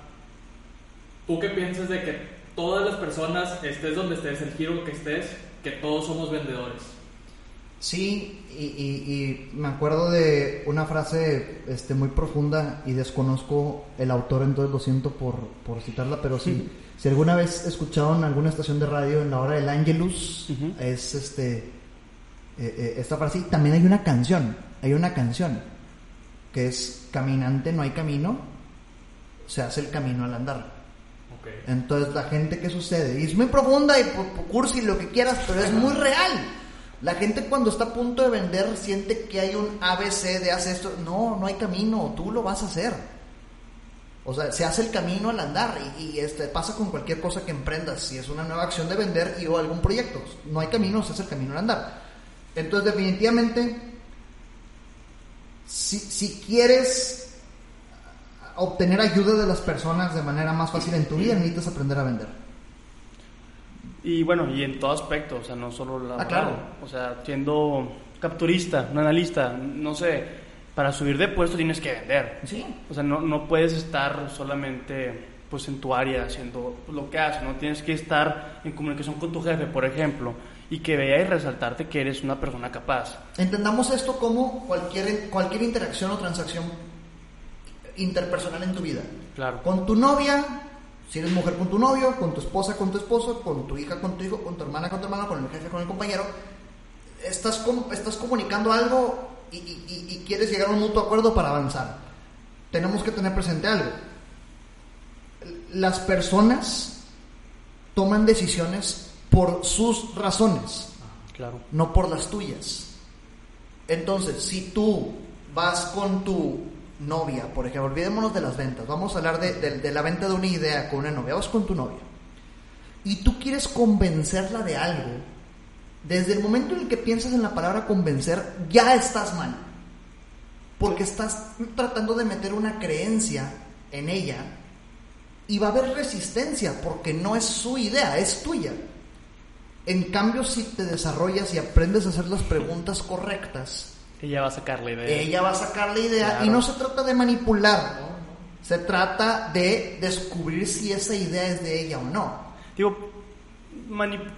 S1: ¿Tú qué piensas de que todas las personas, estés donde estés, el giro que estés, que todos somos vendedores?
S3: Sí, y, y- y me acuerdo de una frase este, muy profunda y desconozco el autor, entonces lo siento por, por citarla, pero sí, si alguna vez escucharon alguna estación de radio en la hora del Angelus, es este eh, eh, esta frase, y también hay una canción, hay una canción que es Caminante no hay camino, se hace el camino al andar.
S1: Ok.
S3: Entonces, la gente, ¿qué sucede? Y es muy profunda y por, por cursi, lo que quieras, pero es muy real. La gente cuando está a punto de vender siente que hay un ABC de hacer esto. No, no hay camino, tú lo vas a hacer. O sea, se hace el camino al andar y, este, pasa con cualquier cosa que emprendas. Si es una nueva acción de vender y o algún proyecto, no hay camino, se hace el camino al andar. Entonces, definitivamente, si, si quieres obtener ayuda de las personas de manera más fácil en tu vida, necesitas aprender a vender.
S2: Y bueno, y en todo aspecto, o sea, no solo la
S3: Ah, claro.
S2: O sea, siendo capturista, un analista, no sé, para subir de puesto tienes que vender.
S3: Sí.
S2: O sea, no, no puedes estar solamente pues en tu área haciendo lo que haces, no tienes que estar en comunicación con tu jefe, por ejemplo, y que vea y resaltarte que eres una persona capaz.
S3: Entendamos esto como cualquier, cualquier interacción o transacción interpersonal en tu vida.
S2: Claro.
S3: Con tu novia, si eres mujer con tu novio, con tu esposa con tu esposo, con tu hija con tu hijo, con tu hermana con tu hermano, con el jefe con el compañero, estás, com- estás comunicando algo y, y- y- y quieres llegar a un mutuo acuerdo para avanzar. Tenemos que tener presente algo. Las personas toman decisiones por sus razones
S2: Claro.
S3: no por las tuyas. Entonces, si tú vas con tu novia, por ejemplo, olvidémonos de las ventas, vamos a hablar de, la venta de una idea con una novia, vas con tu novia, y tú quieres convencerla de algo, desde el momento en el que piensas en la palabra convencer, ya estás mal, porque estás tratando de meter una creencia en ella y va a haber resistencia porque no es su idea, es tuya. En cambio, si te desarrollas y aprendes a hacer las preguntas correctas,
S2: ella va a sacar la idea.
S3: Ella va a sacar la idea
S2: Claro.
S3: y no se trata de manipular, se trata de descubrir si esa idea es de ella o no.
S2: Digo,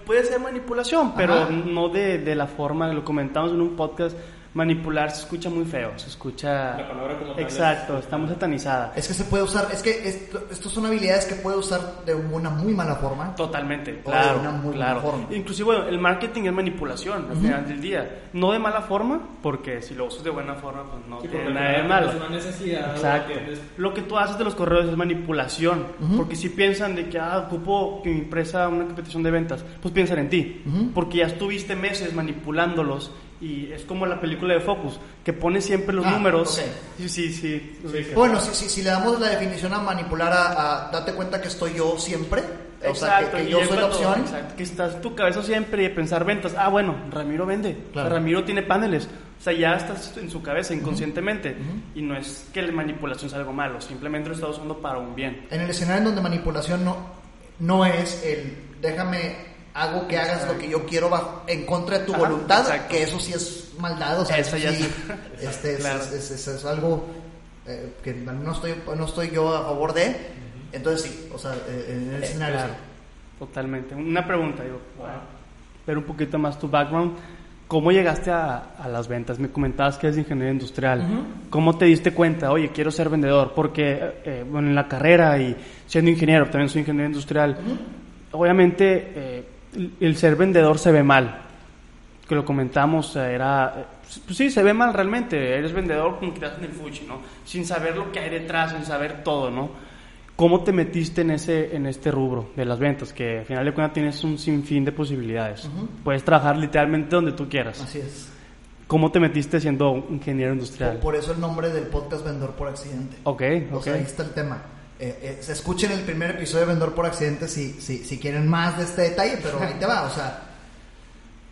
S2: puede ser manipulación, pero
S3: Ajá.
S2: no de, de la forma, lo comentamos en un podcast, manipular se escucha muy feo, se escucha...
S1: La palabra como tal
S2: Exacto,
S1: es-
S2: está muy satanizada.
S3: Es que se puede usar, es que esto, estos son habilidades que puede usar de una muy mala forma.
S2: Totalmente,
S3: O de
S2: claro,
S3: una muy
S2: claro.
S3: buena forma.
S2: Inclusive, bueno, el marketing es manipulación al
S3: Ujú.
S2: final del día. No de mala forma, porque si lo usas de buena forma, pues no
S1: Sí,
S2: tiene nada de malo.
S1: Es una necesidad.
S2: Exacto.
S1: ¿entiendes?
S2: Lo que tú haces de los correos es manipulación.
S3: Ujú.
S2: Porque si piensan de que, ah, ocupo que mi empresa una competición de ventas, pues piensan en ti.
S3: Ujú.
S2: Porque ya estuviste meses manipulándolos y es como la película de Focus, que pone siempre los
S3: Ah,
S2: números.
S3: ok.
S2: Sí, sí, sí. ubicas.
S3: Bueno, si, si, si le damos la definición a manipular a, a date cuenta que estoy yo siempre, o sea, que,
S2: Exacto,
S3: que yo soy la opción.
S2: Exacto, que estás tu cabeza siempre y pensar ventas. Ah, bueno, Ramiro vende.
S3: Claro.
S2: Ramiro tiene paneles. O sea, ya estás en su cabeza inconscientemente.
S3: Ujú.
S2: Y no es que la manipulación sea algo malo, simplemente lo estás usando para un bien.
S3: En el escenario en donde manipulación no, no es el déjame hago que hagas lo que yo quiero bajo- en contra de tu
S2: Ajá,
S3: voluntad,
S2: exacto.
S3: que eso sí es maldad, o sea,
S2: Eso ya
S3: sí,
S2: es-
S3: este, es-
S2: Claro.
S3: es, es- es- algo eh, que no estoy, no estoy yo a favor de, entonces sí, o sea, eh, en el escenario
S2: Claro, totalmente. Una pregunta, digo, para ver un poquito más tu background. ¿Cómo llegaste a, a las ventas? Me comentabas que eres ingeniero industrial.
S3: Ujú.
S2: ¿Cómo te diste cuenta? Oye, quiero ser vendedor. Porque, eh, bueno, en la carrera y siendo ingeniero, también soy ingeniero industrial, obviamente eh, el, el ser vendedor se ve mal. Que lo comentamos, eh, era... Pues sí, se ve mal realmente. Eres vendedor como que te hacen el fuchi, ¿no? Sin saber lo que hay detrás, sin saber todo, ¿no? ¿Cómo te metiste en ese en este rubro de las ventas? Que al final de cuentas tienes un sinfín de posibilidades. Puedes trabajar literalmente donde tú quieras.
S3: Así es.
S2: ¿Cómo te metiste siendo ingeniero industrial?
S3: por eso el nombre del podcast Vendedor por Accidente.
S2: Ok,
S3: O
S2: ok.
S3: sea, ahí está el tema. Eh, eh, escuchen el primer episodio de Vendedor por Accidente si, si, si quieren más de este detalle, pero ahí te va. O sea,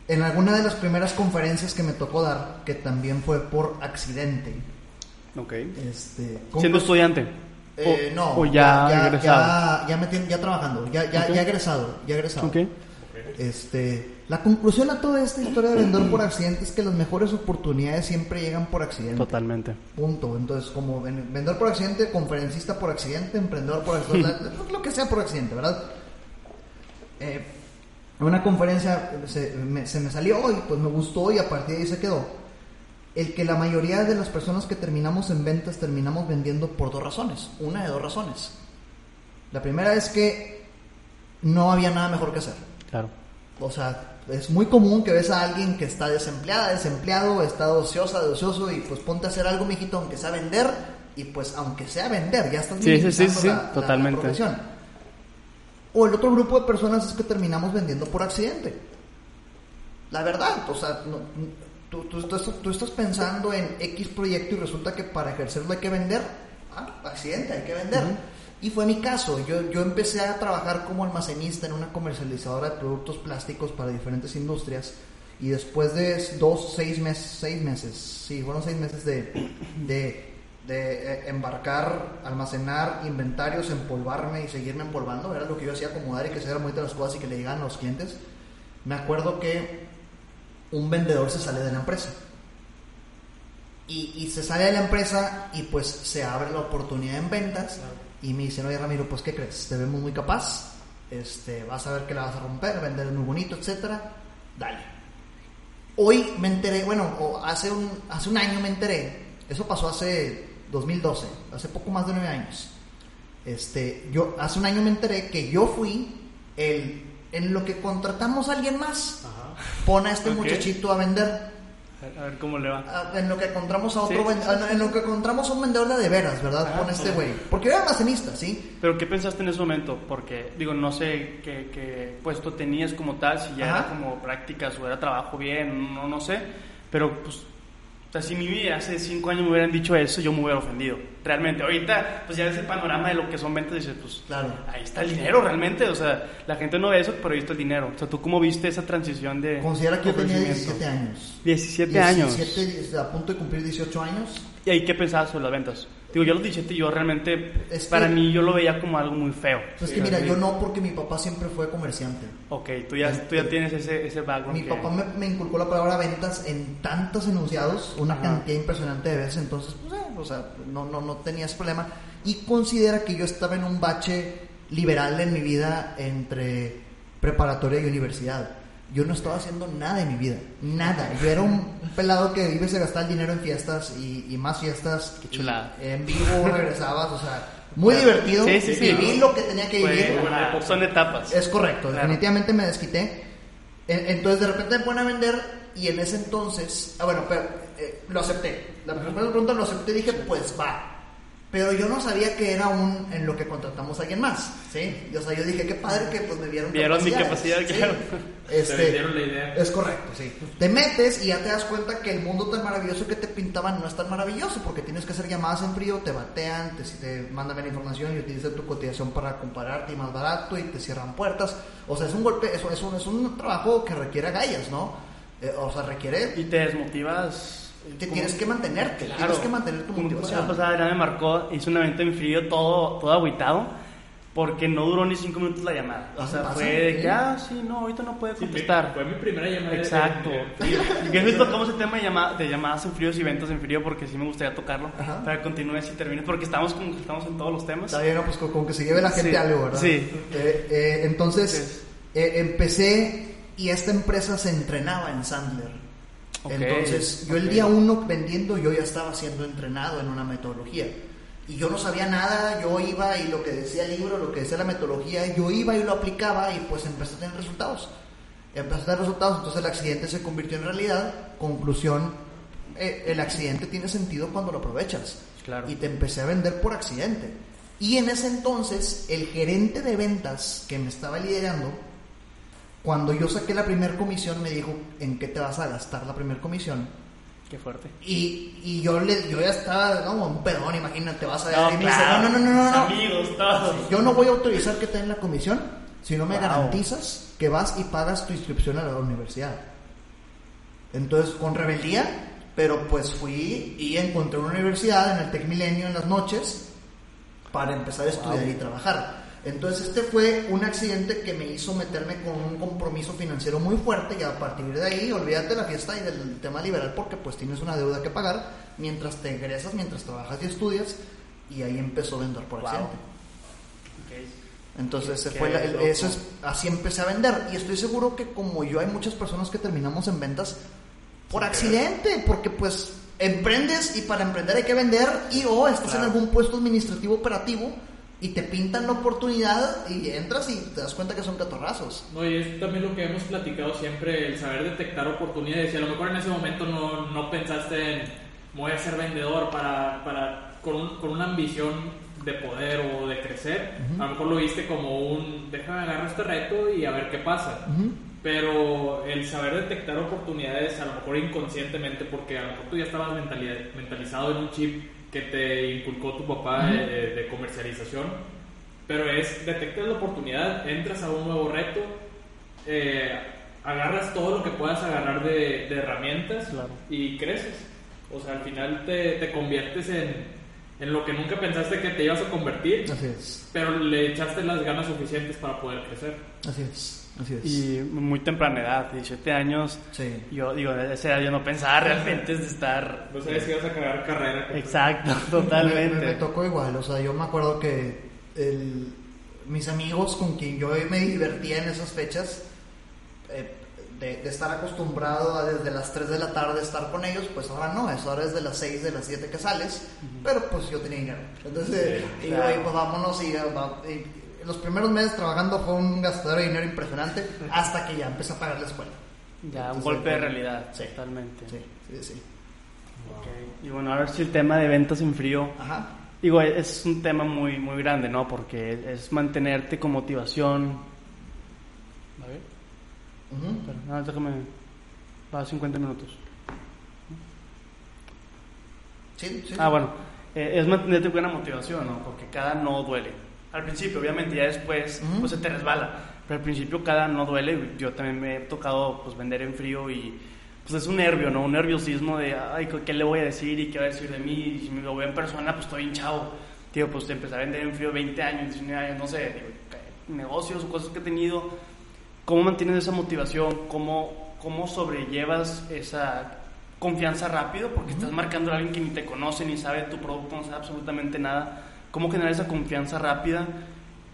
S3: en alguna de las primeras conferencias que me tocó dar, que también fue por accidente,
S2: Ok.
S3: este,
S2: Siendo estudiante.
S3: eh,
S2: o,
S3: no,
S2: o ya, egresado.
S3: Ya, ya, ya trabajando, ya, ya,
S2: Ok.
S3: ya egresado, ya egresado.
S2: Ok.
S3: Este, la conclusión a toda esta historia de vendedor por accidente es que las mejores oportunidades siempre llegan por accidente.
S2: Totalmente.
S3: Punto. Entonces, como ven- vendedor por accidente, conferencista por accidente, emprendedor por accidente, lo que sea por accidente, ¿verdad? Eh, en una conferencia se me, se me salió y pues me gustó y a partir de ahí se quedó. El que la mayoría de las personas que terminamos en ventas terminamos vendiendo por dos razones. Una de dos razones. La primera es que no había nada mejor que hacer.
S2: Claro.
S3: O sea, es muy común que ves a alguien que está desempleada, desempleado, está ociosa, de ocioso y pues ponte a hacer algo, mijito, aunque sea vender y pues aunque sea vender, ya estás
S2: Sí, sí, sí, sí,
S3: la- la- la
S2: totalmente.
S3: profesión. O el otro grupo de personas es que terminamos vendiendo por accidente. La verdad, o sea, no- tú, tú estás, tú estás pensando en X proyecto y resulta que para ejercerlo hay que vender. Ah, accidente, hay que vender. Y fue mi caso. Yo, yo empecé a trabajar como almacenista en una comercializadora de productos plásticos para diferentes industrias. Y después de dos, seis meses, seis meses, sí, fueron seis meses de, de, de, eh, embarcar, almacenar inventarios, empolvarme y seguirme empolvando. Era lo que yo hacía, acomodar y que se dieran muy las cosas y que le llegaran a los clientes. Me acuerdo que un vendedor se sale de la empresa. Y, y se sale de la empresa y pues se abre la oportunidad en ventas y me dicen, oye Ramiro, pues ¿qué crees? Te vemos muy capaz, este, vas a ver que la vas a romper, vender muy bonito, etcétera, dale. Hoy me enteré, bueno, hace un, hace un año me enteré, eso pasó hace 2012, hace poco más de nueve años. Este, yo hace un año me enteré que yo fui el, en lo que contratamos a alguien más, pone a este muchachito a vender.
S2: A ver cómo le va.
S3: Ah, en lo que encontramos a otro
S2: Sí, sí,
S3: ah, en lo que encontramos a un vendedor de de veras, ¿verdad?
S2: Ah,
S3: Con este
S2: sí.
S3: güey. Porque era almacenista, ¿sí?
S2: Pero ¿qué pensaste en ese momento? Porque, digo, no sé qué, qué puesto tenías como tal, si ya
S3: Ajá.
S2: era como prácticas o era trabajo bien, no, no sé. Pero, pues, o sea, si mi vida hace cinco años me hubieran dicho eso, yo me hubiera ofendido. Realmente, ahorita, pues ya ves el panorama de lo que son ventas dices, pues,
S3: Claro.
S2: ahí está el dinero realmente. O sea, la gente no ve eso, pero ahí está el dinero. O sea, ¿tú cómo viste esa transición de.
S3: Considera que yo tenía
S2: ofrecimiento?
S3: 17 años.
S2: 17 años.
S3: 17, a punto de cumplir 18 años.
S2: ¿Y ahí qué pensabas sobre las ventas? Digo, yo los 17 yo realmente,
S3: Es que-
S2: para mí yo lo veía como algo muy feo.
S3: Pues que mira, yo no porque mi papá siempre fue comerciante.
S2: Ok, tú ya, tú ya tienes ese, ese background.
S3: Mi
S2: que-
S3: papá me, me inculcó la palabra ventas en tantos enunciados, una
S2: Ajá.
S3: cantidad impresionante de veces, entonces, pues, eh, o sea, no, no, no tenía ese problema. Y considera que yo estaba en un bache liberal en mi vida entre preparatoria y universidad. Yo no estaba haciendo nada en mi vida, nada. Yo era un pelado que ibas a gastar el dinero en fiestas y, y más fiestas.
S2: Qué chulada.
S3: En vivo regresabas, o sea, muy divertido.
S2: Sí, sí, sí.
S3: Viví lo que tenía que vivir.
S2: ajá, son etapas.
S3: Es correcto,
S2: Claro.
S3: definitivamente me desquité. En- Entonces de repente me ponen a vender y en ese entonces, ah bueno, pero eh, lo acepté. La primera pregunta lo acepté y dije, pues va. Pero yo no sabía que era un en lo que contratamos a alguien más, ¿sí? Y, o sea, yo dije, qué padre que pues me vieron
S2: Vieron mi
S3: capacidades",
S2: capacidad, claro.
S3: Este,
S1: Te vendieron la idea.
S3: es correcto, sí. Te metes y ya te das cuenta que el mundo tan maravilloso que te pintaban no es tan maravilloso porque tienes que hacer llamadas en frío, te batean, te, te mandan la información y utilizan tu cotización para compararte y más barato y te cierran puertas. O sea, es un golpe, es, es, un, es un trabajo que requiere agallas, ¿no? Eh, o sea, requiere
S2: Y te desmotivas.
S3: Que
S2: como-
S3: tienes que mantenerte,
S2: Claro.
S3: tienes que mantener tu
S2: Como La
S3: motivación.
S2: pasada ya me marcó, hizo un evento en frío todo, todo agüitado, porque no duró ni cinco minutos la llamada. O sea, fue de
S3: sí.
S2: que, ah, sí, no, ahorita no puede
S1: Sí,
S2: contestar.
S1: Fue mi primera llamada.
S2: Exacto. Y que tocamos el tema de, llama- de llamadas en fríos y eventos en frío porque sí me gustaría tocarlo.
S3: Ajá.
S2: Para que continúes y termines, porque estamos como que estamos en todos los temas.
S3: Está bien, ¿no? pues co- como que se lleve la gente
S2: Sí,
S3: algo, ¿verdad?
S2: sí.
S3: Eh, eh, entonces,
S2: Sí.
S3: eh, empecé y esta empresa se entrenaba en Sandler. Entonces, yo el
S2: ok.
S3: día uno vendiendo, yo ya estaba siendo entrenado en una metodología. Y yo no sabía nada, yo iba y lo que decía el libro, lo que decía la metodología, yo iba y lo aplicaba y pues empecé a tener resultados. Empecé a tener resultados, entonces el accidente se convirtió en realidad. Conclusión, eh, el accidente tiene sentido cuando lo aprovechas.
S2: Claro.
S3: Y te empecé a vender por accidente. Y en ese entonces, el gerente de ventas que me estaba liderando, cuando yo saqué la primera comisión, me dijo, ¿en qué te vas a gastar la primera comisión?
S2: Qué fuerte.
S3: Y, y yo, le, yo ya estaba, no, un pedón, imagínate, vas a.
S2: No,
S3: y me dice,
S2: claro.
S3: no, no, no, no, no, no.
S2: Amigos, todos.
S3: Yo no voy a autorizar que te den la comisión si no me
S2: Wow.
S3: garantizas que vas y pagas tu inscripción a la universidad. Entonces, con rebeldía, pero pues fui y encontré una universidad en el Tec Milenio en las noches para empezar a estudiar
S2: Wow.
S3: y trabajar. Entonces, este fue un accidente que me hizo meterme con un compromiso financiero muy fuerte y a partir de ahí, olvídate de la fiesta y del tema liberal porque pues tienes una deuda que pagar mientras te egresas, mientras trabajas y estudias y ahí empezó a vender por
S2: Wow.
S3: accidente. Entonces
S2: Qué
S3: fue la- el- eso es, así empecé a vender y estoy seguro que como yo hay muchas personas que terminamos en ventas por accidente, porque pues emprendes y para emprender hay que vender y o estás
S2: Claro.
S3: en algún puesto administrativo operativo y te pintan la oportunidad y entras y te das cuenta que son catorrazos.
S1: No, y es también lo que hemos platicado siempre, el saber detectar oportunidades. Y a lo mejor en ese momento no, no pensaste en, voy a ser vendedor para, para con, un- con una ambición de poder o de crecer. A lo mejor lo viste como un, déjame agarrar este reto y a ver qué pasa. Pero el saber detectar oportunidades, a lo mejor inconscientemente, porque a lo mejor tú ya estabas mentalizado en un chip que te inculcó tu papá de, de comercialización, pero es detectas la oportunidad, entras a un nuevo reto, eh, agarras todo lo que puedas agarrar de, de herramientas
S2: Claro.
S1: y creces. O sea, al final te, te conviertes en, en lo que nunca pensaste que te ibas a convertir,
S3: Así es,
S1: pero le echaste las ganas suficientes para poder crecer.
S3: así es, así es.
S2: Y muy temprana edad, 17 años.
S3: Sí.
S2: Yo digo, a esa edad yo no pensaba realmente de estar.
S1: No sabes si ibas a cagar carrera.
S2: Exacto,
S3: Me, me-
S2: totalmente.
S3: me tocó igual, o sea, yo me acuerdo que el- mis amigos con quien yo me divertía en esas fechas, eh, de, de estar acostumbrado a desde las 3 de la tarde estar con ellos, pues ahora no, es ahora desde las 6, de las 7 que sales, pero pues yo tenía dinero. Entonces,
S2: Sí,
S3: y yo,
S2: claro.
S3: "Oye, pues vámonos y, y los primeros meses trabajando fue un gastadero de dinero impresionante hasta que ya empecé a pagar la escuela.
S2: Ya, un golpe de realidad,
S3: Sí.
S2: totalmente.
S3: Sí, sí, sí.
S2: Y bueno, a ver si el tema de ventas en frío.
S3: Ajá.
S2: Digo, es un tema muy, muy grande, ¿no? Porque es mantenerte con motivación. A ver,
S3: Ujú.
S2: espera, no, déjame. Va a 50 minutos.
S3: Sí, sí.
S2: Ah, bueno, eh, es mantenerte con buena motivación, ¿no? Porque cada no duele. Al principio, obviamente, ya después,
S3: Ujú.
S2: pues se te resbala. Pero al principio cada no duele. Yo también me he tocado, pues, vender en frío y, pues es un nervio, ¿no? Un nerviosismo de, ay, ¿qué le voy a decir y qué va a decir de mí? Y si me lo veo en persona, pues estoy hinchado. Tío, pues te empecé a vender en frío 20 años, 19 años, no sé, digo, negocios o cosas que he tenido. ¿Cómo mantienes esa motivación? ¿Cómo, cómo sobrellevas esa confianza rápido? Porque estás marcando a alguien que ni te conoce, ni sabe tu producto, no sabe absolutamente nada. ¿Cómo generar esa confianza rápida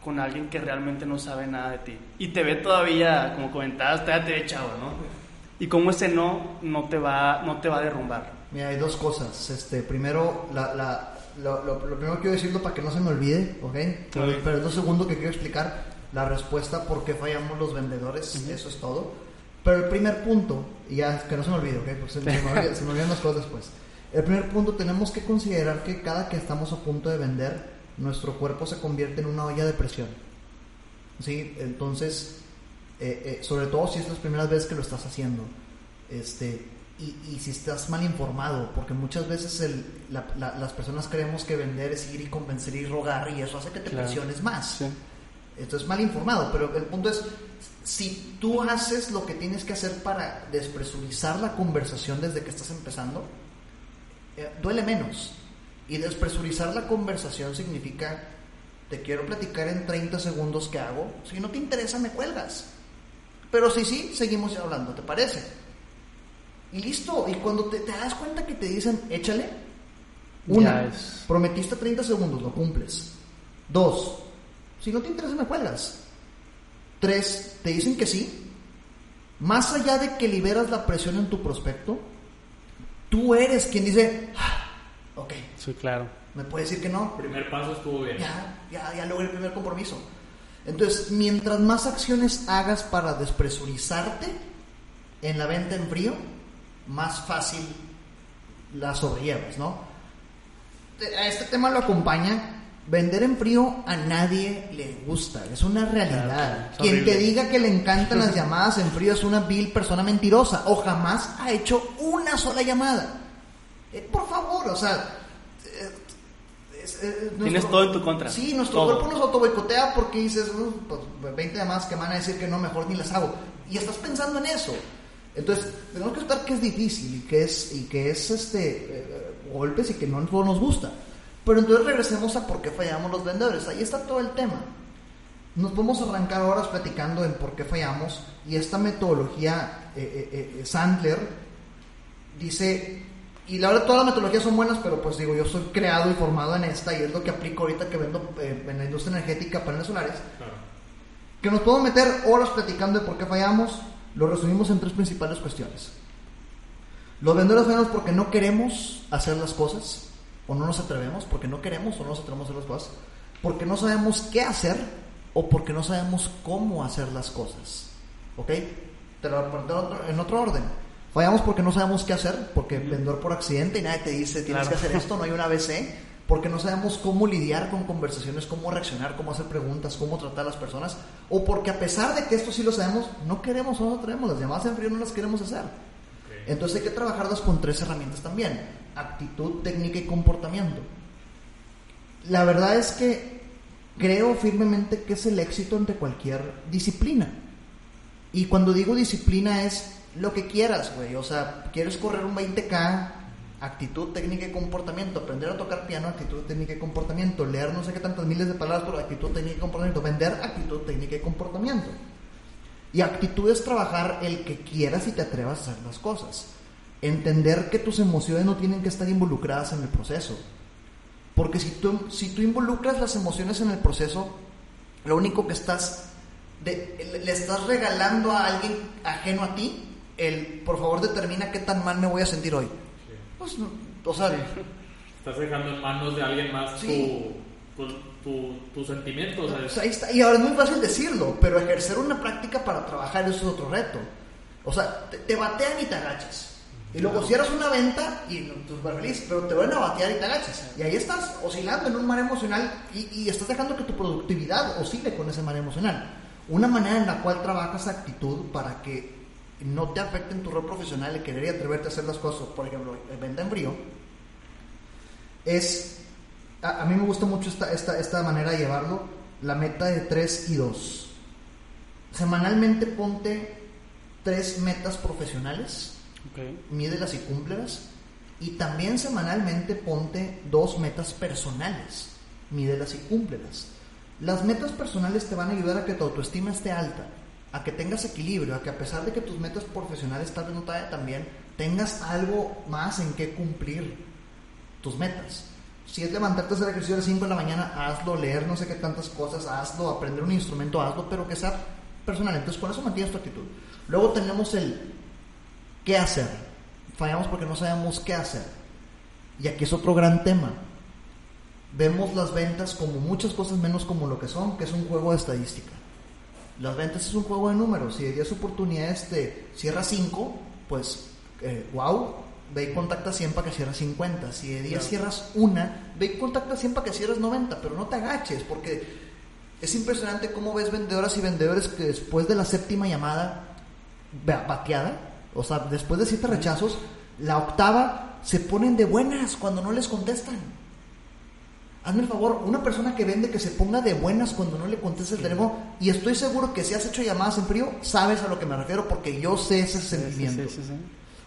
S2: con alguien que realmente no sabe nada de ti? Y te ve todavía, como comentabas, todavía te ve chavo, ¿no? Y cómo ese no no te va, no te va a derrumbar.
S3: Mira, hay dos cosas. Este, primero, la, la, lo, lo, primero que quiero decirlo para que no se me olvide, ¿ok? Pero, pero lo segundo que quiero explicar, la respuesta por qué fallamos los vendedores, eso es todo. Pero el primer punto, y ya que no se me olvide, ¿ok? Porque se, me, olvidan, se me olvidan las cosas después. El primer punto, tenemos que considerar que cada que estamos a punto de vender, nuestro cuerpo se convierte en una olla de presión. ¿Sí? Entonces, eh, eh, sobre todo si es las primeras veces que lo estás haciendo. Este, y, si estás mal informado, porque muchas veces el, las personas creemos que vender es ir y convencer y rogar y eso hace que te presiones más. Esto es mal informado, pero el punto es, si tú haces lo que tienes que hacer para despresurizar la conversación desde que estás empezando, eh, duele menos. Y despresurizar la conversación significa, te quiero platicar en 30 segundos qué hago, si no te interesa me cuelgas. Pero sí, sí, seguimos hablando, ¿te parece? Y listo. Y cuando te, das cuenta que te dicen, échale, una, prometiste 30 segundos, lo cumples. Dos, si no te interesa, me cuelgas. Tres, te dicen que sí. Más allá de que liberas la presión en tu prospecto, tú eres quien dice, ah, ok.
S2: Sí, claro.
S3: ¿Me puede decir que no?
S1: primer paso estuvo bien.
S3: Ya, ya, ya logré el primer compromiso. Entonces, mientras más acciones hagas para despresurizarte en la venta en frío, más fácil la sobrellevas, ¿no? A este tema lo acompaña Vender en frío a nadie le gusta, es una realidad. Quien te diga que le encantan las llamadas en frío es una vil persona mentirosa o jamás ha hecho una sola llamada. Eh, por favor, o sea,
S2: Tienes todo en tu contra.
S3: Sí, nuestro cuerpo nos autoboicotea porque dices, pues 20 más que van a decir que no, mejor ni las hago. Y estás pensando en eso. Entonces, tenemos que aceptar que es difícil y que es, y que es este eh, golpes y que no nos gusta. Pero entonces regresemos a por qué fallamos los vendedores. Ahí está todo el tema. Nos podemos arrancar horas platicando en por qué fallamos. Y esta metodología eh, eh, Sandler dice y la verdad todas las metodologías son buenas, pero pues digo, yo soy creado y formado en esta y es lo que aplico ahorita que vendo eh, en la industria energética paneles solares. Que nos podemos meter horas platicando de por qué fallamos, lo resumimos en tres principales cuestiones. Los vendedores fallamos porque no queremos hacer las cosas, o no nos atrevemos, porque no queremos o no nos atrevemos a hacer las cosas, porque no sabemos qué hacer, o porque no sabemos cómo hacer las cosas. ¿Ok? Te lo voy a en otro orden Fallamos porque no sabemos qué hacer, porque vendedor por accidente y nadie te dice tienes que hacer esto, no hay una ABC, porque no sabemos cómo lidiar con conversaciones, cómo reaccionar, cómo hacer preguntas, cómo tratar a las personas, o porque a pesar de que esto sí lo sabemos, no queremos o no traemos, las llamadas en frío no las queremos hacer. Entonces hay que trabajarlas con tres herramientas también, actitud, técnica y comportamiento. La verdad es que creo firmemente que es el éxito ante cualquier disciplina. Y cuando digo disciplina es lo que quieras, güey. O sea, quieres correr un 20K, actitud, técnica y comportamiento. Aprender a tocar piano, actitud, técnica y comportamiento. Leer no sé qué tantas miles de palabras, por actitud, técnica y comportamiento. Vender, actitud, técnica y comportamiento. Y actitud es trabajar el que quieras y te atrevas a hacer las cosas. Entender que tus emociones no tienen que estar involucradas en el proceso. Porque si tú, si tú involucras las emociones en el proceso, lo único que estás le estás regalando a alguien ajeno a ti el por favor determina qué tan mal me voy a sentir hoy. Pues, o sea,
S1: estás dejando en manos de alguien más tu, tu, sentimiento.
S3: ahí está. Y ahora es muy fácil decirlo, pero ejercer una práctica para trabajar eso es otro reto. O sea, te, batean y te agachas. Y luego cierras una venta y estás feliz, pero te van a batear y te agachas. Y ahí estás oscilando en un mar emocional y, y estás dejando que tu productividad oscile con ese mar emocional. Una manera en la cual trabajas actitud para que no te afecte en tu rol profesional y querer y atreverte a hacer las cosas, por ejemplo, venta en frío, es, a, mí me gusta mucho esta, esta, esta manera de llevarlo, la meta de 3 y 2. Semanalmente ponte tres metas profesionales
S2: Ok.
S3: mídelas y cúmplelas. Y también semanalmente ponte dos metas personales, mídelas y cúmplelas. Las metas personales te van a ayudar a que tu autoestima esté alta, a que tengas equilibrio, a que a pesar de que tus metas profesionales tal vez no te vayan tan bien, tengas algo más en que cumplir tus metas. Si es levantarte a hacer ejercicio a las 5 de la mañana, hazlo, leer no sé qué tantas cosas, hazlo, aprender un instrumento, hazlo, pero que sea personal. Entonces, con eso mantienes tu actitud. Luego tenemos el qué hacer. Fallamos porque no sabemos qué hacer. Y aquí es otro gran tema. Vemos las ventas como muchas cosas menos como lo que son, que es un juego de estadística. Las ventas es un juego de números. Si de 10 oportunidades te cierras 5, pues eh, wow, ve y contacta 100 para que cierres 50. Si de 10
S2: Claro.
S3: cierras una, ve y contacta 100 para que cierres 90, pero no te agaches, porque es impresionante cómo ves vendedoras y vendedores que después de la séptima llamada ba- bateada, o sea, después de siete rechazos, la octava se ponen de buenas cuando no les contestan. Hazme el favor, una persona que vende que se ponga de buenas cuando no le contesta el teléfono, y estoy seguro que si has hecho llamadas en frío, sabes a lo que me refiero porque yo sé ese sentimiento.
S2: sí, sí, sí.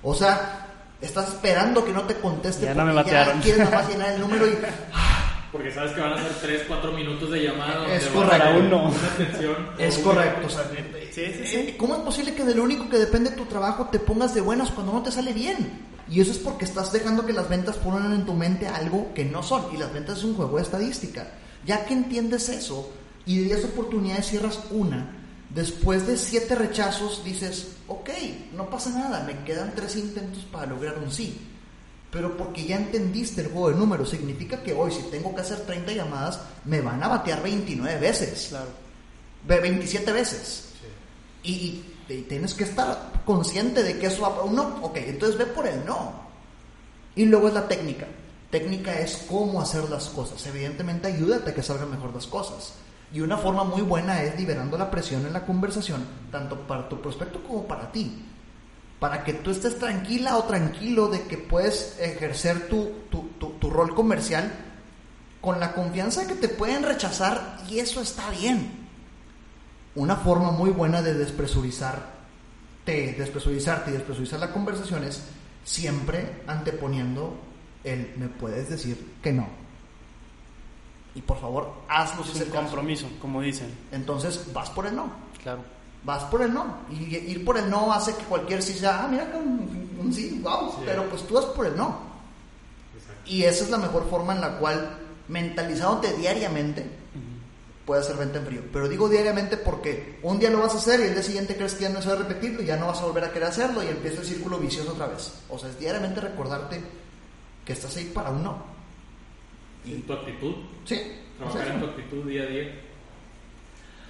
S3: O sea, estás esperando que no te conteste
S2: Ya no
S3: porque
S2: me batearon.
S3: quieres nada más llenar el número y
S1: Porque sabes que van a ser 3, 4 minutos de llamada.
S3: Es correcto.
S2: Uno.
S3: Es correcto, o sea,
S2: Sí, sí, sí.
S3: eh, ¿cómo es posible que de lo único que depende de tu trabajo te pongas de buenas cuando no te sale bien? Y eso es porque estás dejando que las ventas pongan en tu mente algo que no son. Y las ventas es un juego de estadística. Ya que entiendes eso y de 10 oportunidades cierras una, después de 7 rechazos dices, ok, no pasa nada, me quedan 3 intentos para lograr un sí. Pero porque ya entendiste el juego de números, significa que hoy si tengo que hacer 30 llamadas, me van a batear 29 veces.
S2: Claro.
S3: Ve- 27 veces. Y tienes que estar consciente de que eso va un no. Ok, entonces ve por el no. Y luego es la técnica. Técnica es cómo hacer las cosas. Evidentemente ayúdate a que salgan mejor las cosas. Y una forma muy buena es liberando la presión en la conversación, tanto para tu prospecto como para ti. Para que tú estés tranquila o tranquilo de que puedes ejercer tu, tu, tu- tu rol comercial con la confianza que te pueden rechazar y eso está bien una forma muy buena de despresurizar te despresurizarte y despresurizar la conversación es siempre anteponiendo el me puedes decir que no y por favor hazlo si es caso.
S2: compromiso, como dicen.
S3: entonces vas por el no
S2: Claro.
S3: Vas por el no y ir por el no hace que cualquier sí sea ah mira un, un sí wow
S1: Sí.
S3: pero pues tú vas por el no
S1: Exacto.
S3: y esa es la mejor forma en la cual mentalizándote diariamente puede hacer venta en frío. Pero digo diariamente porque un día lo vas a hacer y el día siguiente crees que ya no se va a repetirlo y ya no vas a volver a querer hacerlo y empieza el círculo vicioso otra vez. O sea, es diariamente recordarte que estás ahí para un no.
S1: Y tu actitud.
S3: Sí.
S1: Trabajar
S3: es
S1: en tu actitud día a día.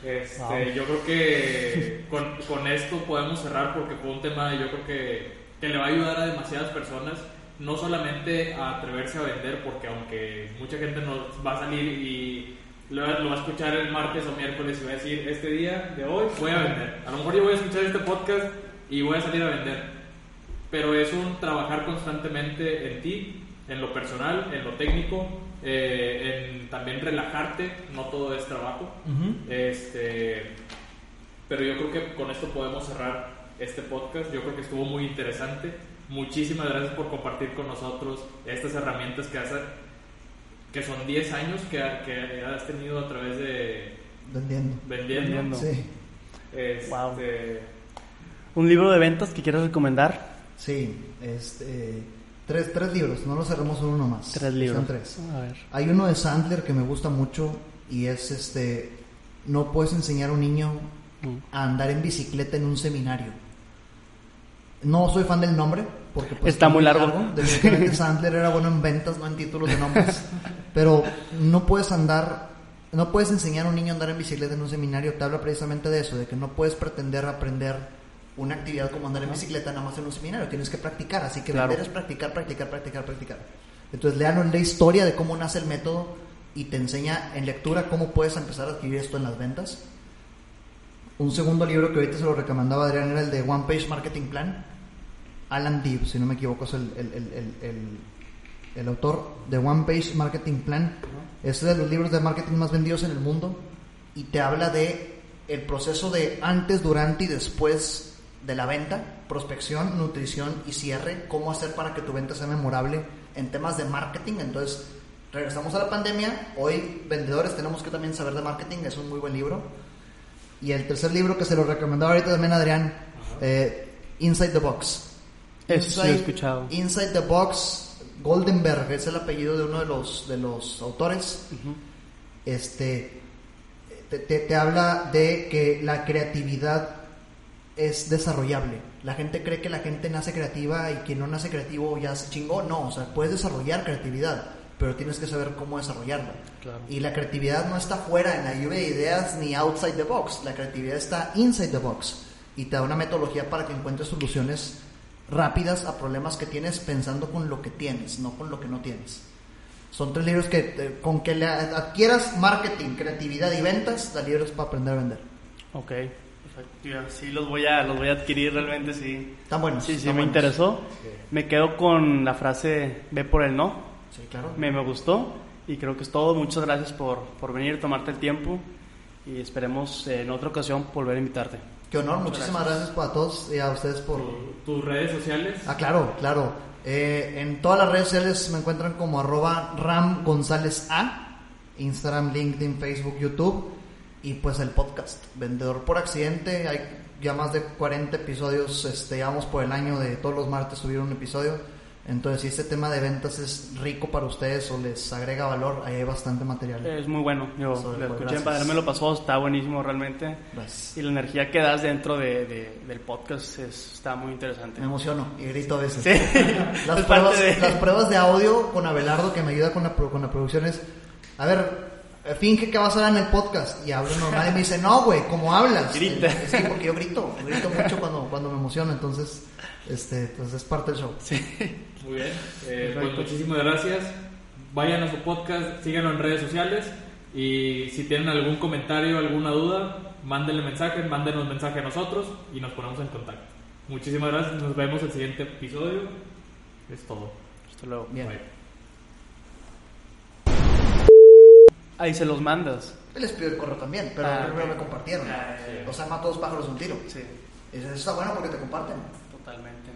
S1: Este,
S2: Wow.
S1: Yo creo que con, con esto podemos cerrar porque fue un tema yo creo que, que le va a ayudar a demasiadas personas, no solamente a atreverse a vender, porque aunque mucha gente nos va a salir y lo, lo va a escuchar el martes o miércoles y va a decir, este día de hoy voy a vender. A lo mejor yo voy a escuchar este podcast y voy a salir a vender. Pero es un trabajar constantemente en ti, en lo personal, en lo técnico, eh, en también relajarte, no todo es trabajo. Este, pero yo creo que con esto podemos cerrar este podcast. Yo creo que estuvo muy interesante. Muchísimas gracias por compartir con nosotros estas herramientas que has, que son 10 años que, que has tenido a través de
S3: Vendiendo.
S1: vendiendo.
S2: Vendiendo.
S3: Sí.
S1: Este,
S2: Wow. ¿Un libro de ventas que quieras recomendar?
S3: Sí. Este, tres, tres libros, no lo cerramos uno nomás.
S2: Tres libros.
S3: Son tres.
S2: A ver.
S3: Hay uno de Sandler que me gusta mucho y es este, no puedes enseñar a un niño
S2: Mm.
S3: a andar en bicicleta en un seminario. No soy fan del nombre porque pues,
S2: Está muy largo.
S3: Definitivamente Sandler era bueno en ventas, no en títulos de nombres. Pero no puedes andar, no puedes enseñar a un niño a andar en bicicleta en un seminario. Te habla precisamente de eso, de que no puedes pretender aprender una actividad como andar en bicicleta nada más en un seminario. Tienes que practicar, así que
S2: Claro.
S3: vender es practicar, practicar, practicar, practicar. Entonces lean la historia de cómo nace el método y te enseña en lectura cómo puedes empezar a adquirir esto en las ventas. Un segundo libro que ahorita se lo recomendaba Adrián era el de One Page Marketing Plan. Alan Deeb, si no me equivoco, es el- el- el- el autor de One Page Marketing Plan. Es de los libros de marketing más vendidos en el mundo y te habla de el proceso de antes, durante y después de la venta, prospección, nutrición y cierre, cómo hacer para que tu venta sea memorable en temas de marketing. Entonces, regresamos a la pandemia, hoy vendedores tenemos que también saber de marketing, es un muy buen libro. Y el tercer libro que se lo recomendaba ahorita también Adrián, eh, Inside the Box.
S2: Eso sí he escuchado.
S3: Inside the Box, Goldenberg es el apellido de uno de los, de los autores. Este te, te- te habla de que la creatividad es desarrollable. La gente cree que la gente nace creativa y quien no nace creativo ya se chingó. No, o sea, puedes desarrollar creatividad, pero tienes que saber cómo desarrollarla.
S2: Claro.
S3: Y la creatividad no está fuera en la lluvia de ideas ni outside the box. La creatividad está inside the box y te da una metodología para que encuentres soluciones rápidas a problemas que tienes pensando con lo que tienes, no con lo que no tienes. Son tres libros que eh, con que le adquieras marketing, creatividad y ventas, da libros para aprender a vender.
S2: Ok, Sí, los voy a, los voy a adquirir realmente, sí.
S3: Están buenos.
S2: Sí, sí, me
S3: buenos.
S2: interesó. Me quedo con la frase ve por el no.
S3: Sí, claro.
S2: Me, me gustó y creo que es todo. Muchas gracias por, por venir, tomarte el tiempo y esperemos eh, en otra ocasión volver a invitarte.
S3: Qué honor, muchísimas gracias. para todos y a ustedes por...
S1: Tu- tus redes sociales.
S3: Ah, claro, claro. Eh, en todas las redes sociales me encuentran como arroba Ram González A, Instagram, LinkedIn, Facebook, YouTube y pues el podcast, Vendedor por Accidente. Hay ya más de 40 episodios, este, llevamos por el año de todos los martes subir un episodio. Entonces, si este tema de ventas es rico para ustedes o les agrega valor, ahí hay bastante material.
S2: Es muy bueno. Yo
S3: Sobre
S2: lo escuché,
S3: gracias.
S2: padre me lo pasó, está buenísimo realmente.
S3: Gracias.
S2: Y la energía que das dentro de, de- del podcast es- está muy interesante.
S3: Me emociono y grito a veces.
S2: Sí.
S3: Las, pruebas,
S2: de-
S3: las pruebas de audio con Abelardo que me ayuda con la, con la producción es, a ver, finge que vas a hablar en el podcast y hablo normal y me dice, no, güey, ¿cómo hablas?
S2: Grita.
S3: Eh, Sí, porque yo grito, grito mucho cuando, cuando me emociono, entonces, este, pues es parte del show.
S2: Sí.
S1: Muy bien. Eh, pues muchísimas gracias. Vayan a su podcast, síganlo en redes sociales. Y si tienen algún comentario, alguna duda, mándenle mensaje, mándenos mensaje a nosotros y nos ponemos en contacto. Muchísimas gracias. Nos vemos el siguiente episodio. Es todo.
S2: Hasta luego.
S3: Bien.
S1: Bye.
S2: Ahí se los mandas.
S3: Les pido el correo también, pero
S2: Ah,
S3: primero
S2: ok.
S3: me compartieron.
S2: Ah, sí.
S3: O sea, mata dos pájaros de un tiro.
S2: Sí,
S3: Eso está bueno porque te comparten.
S2: totalmente.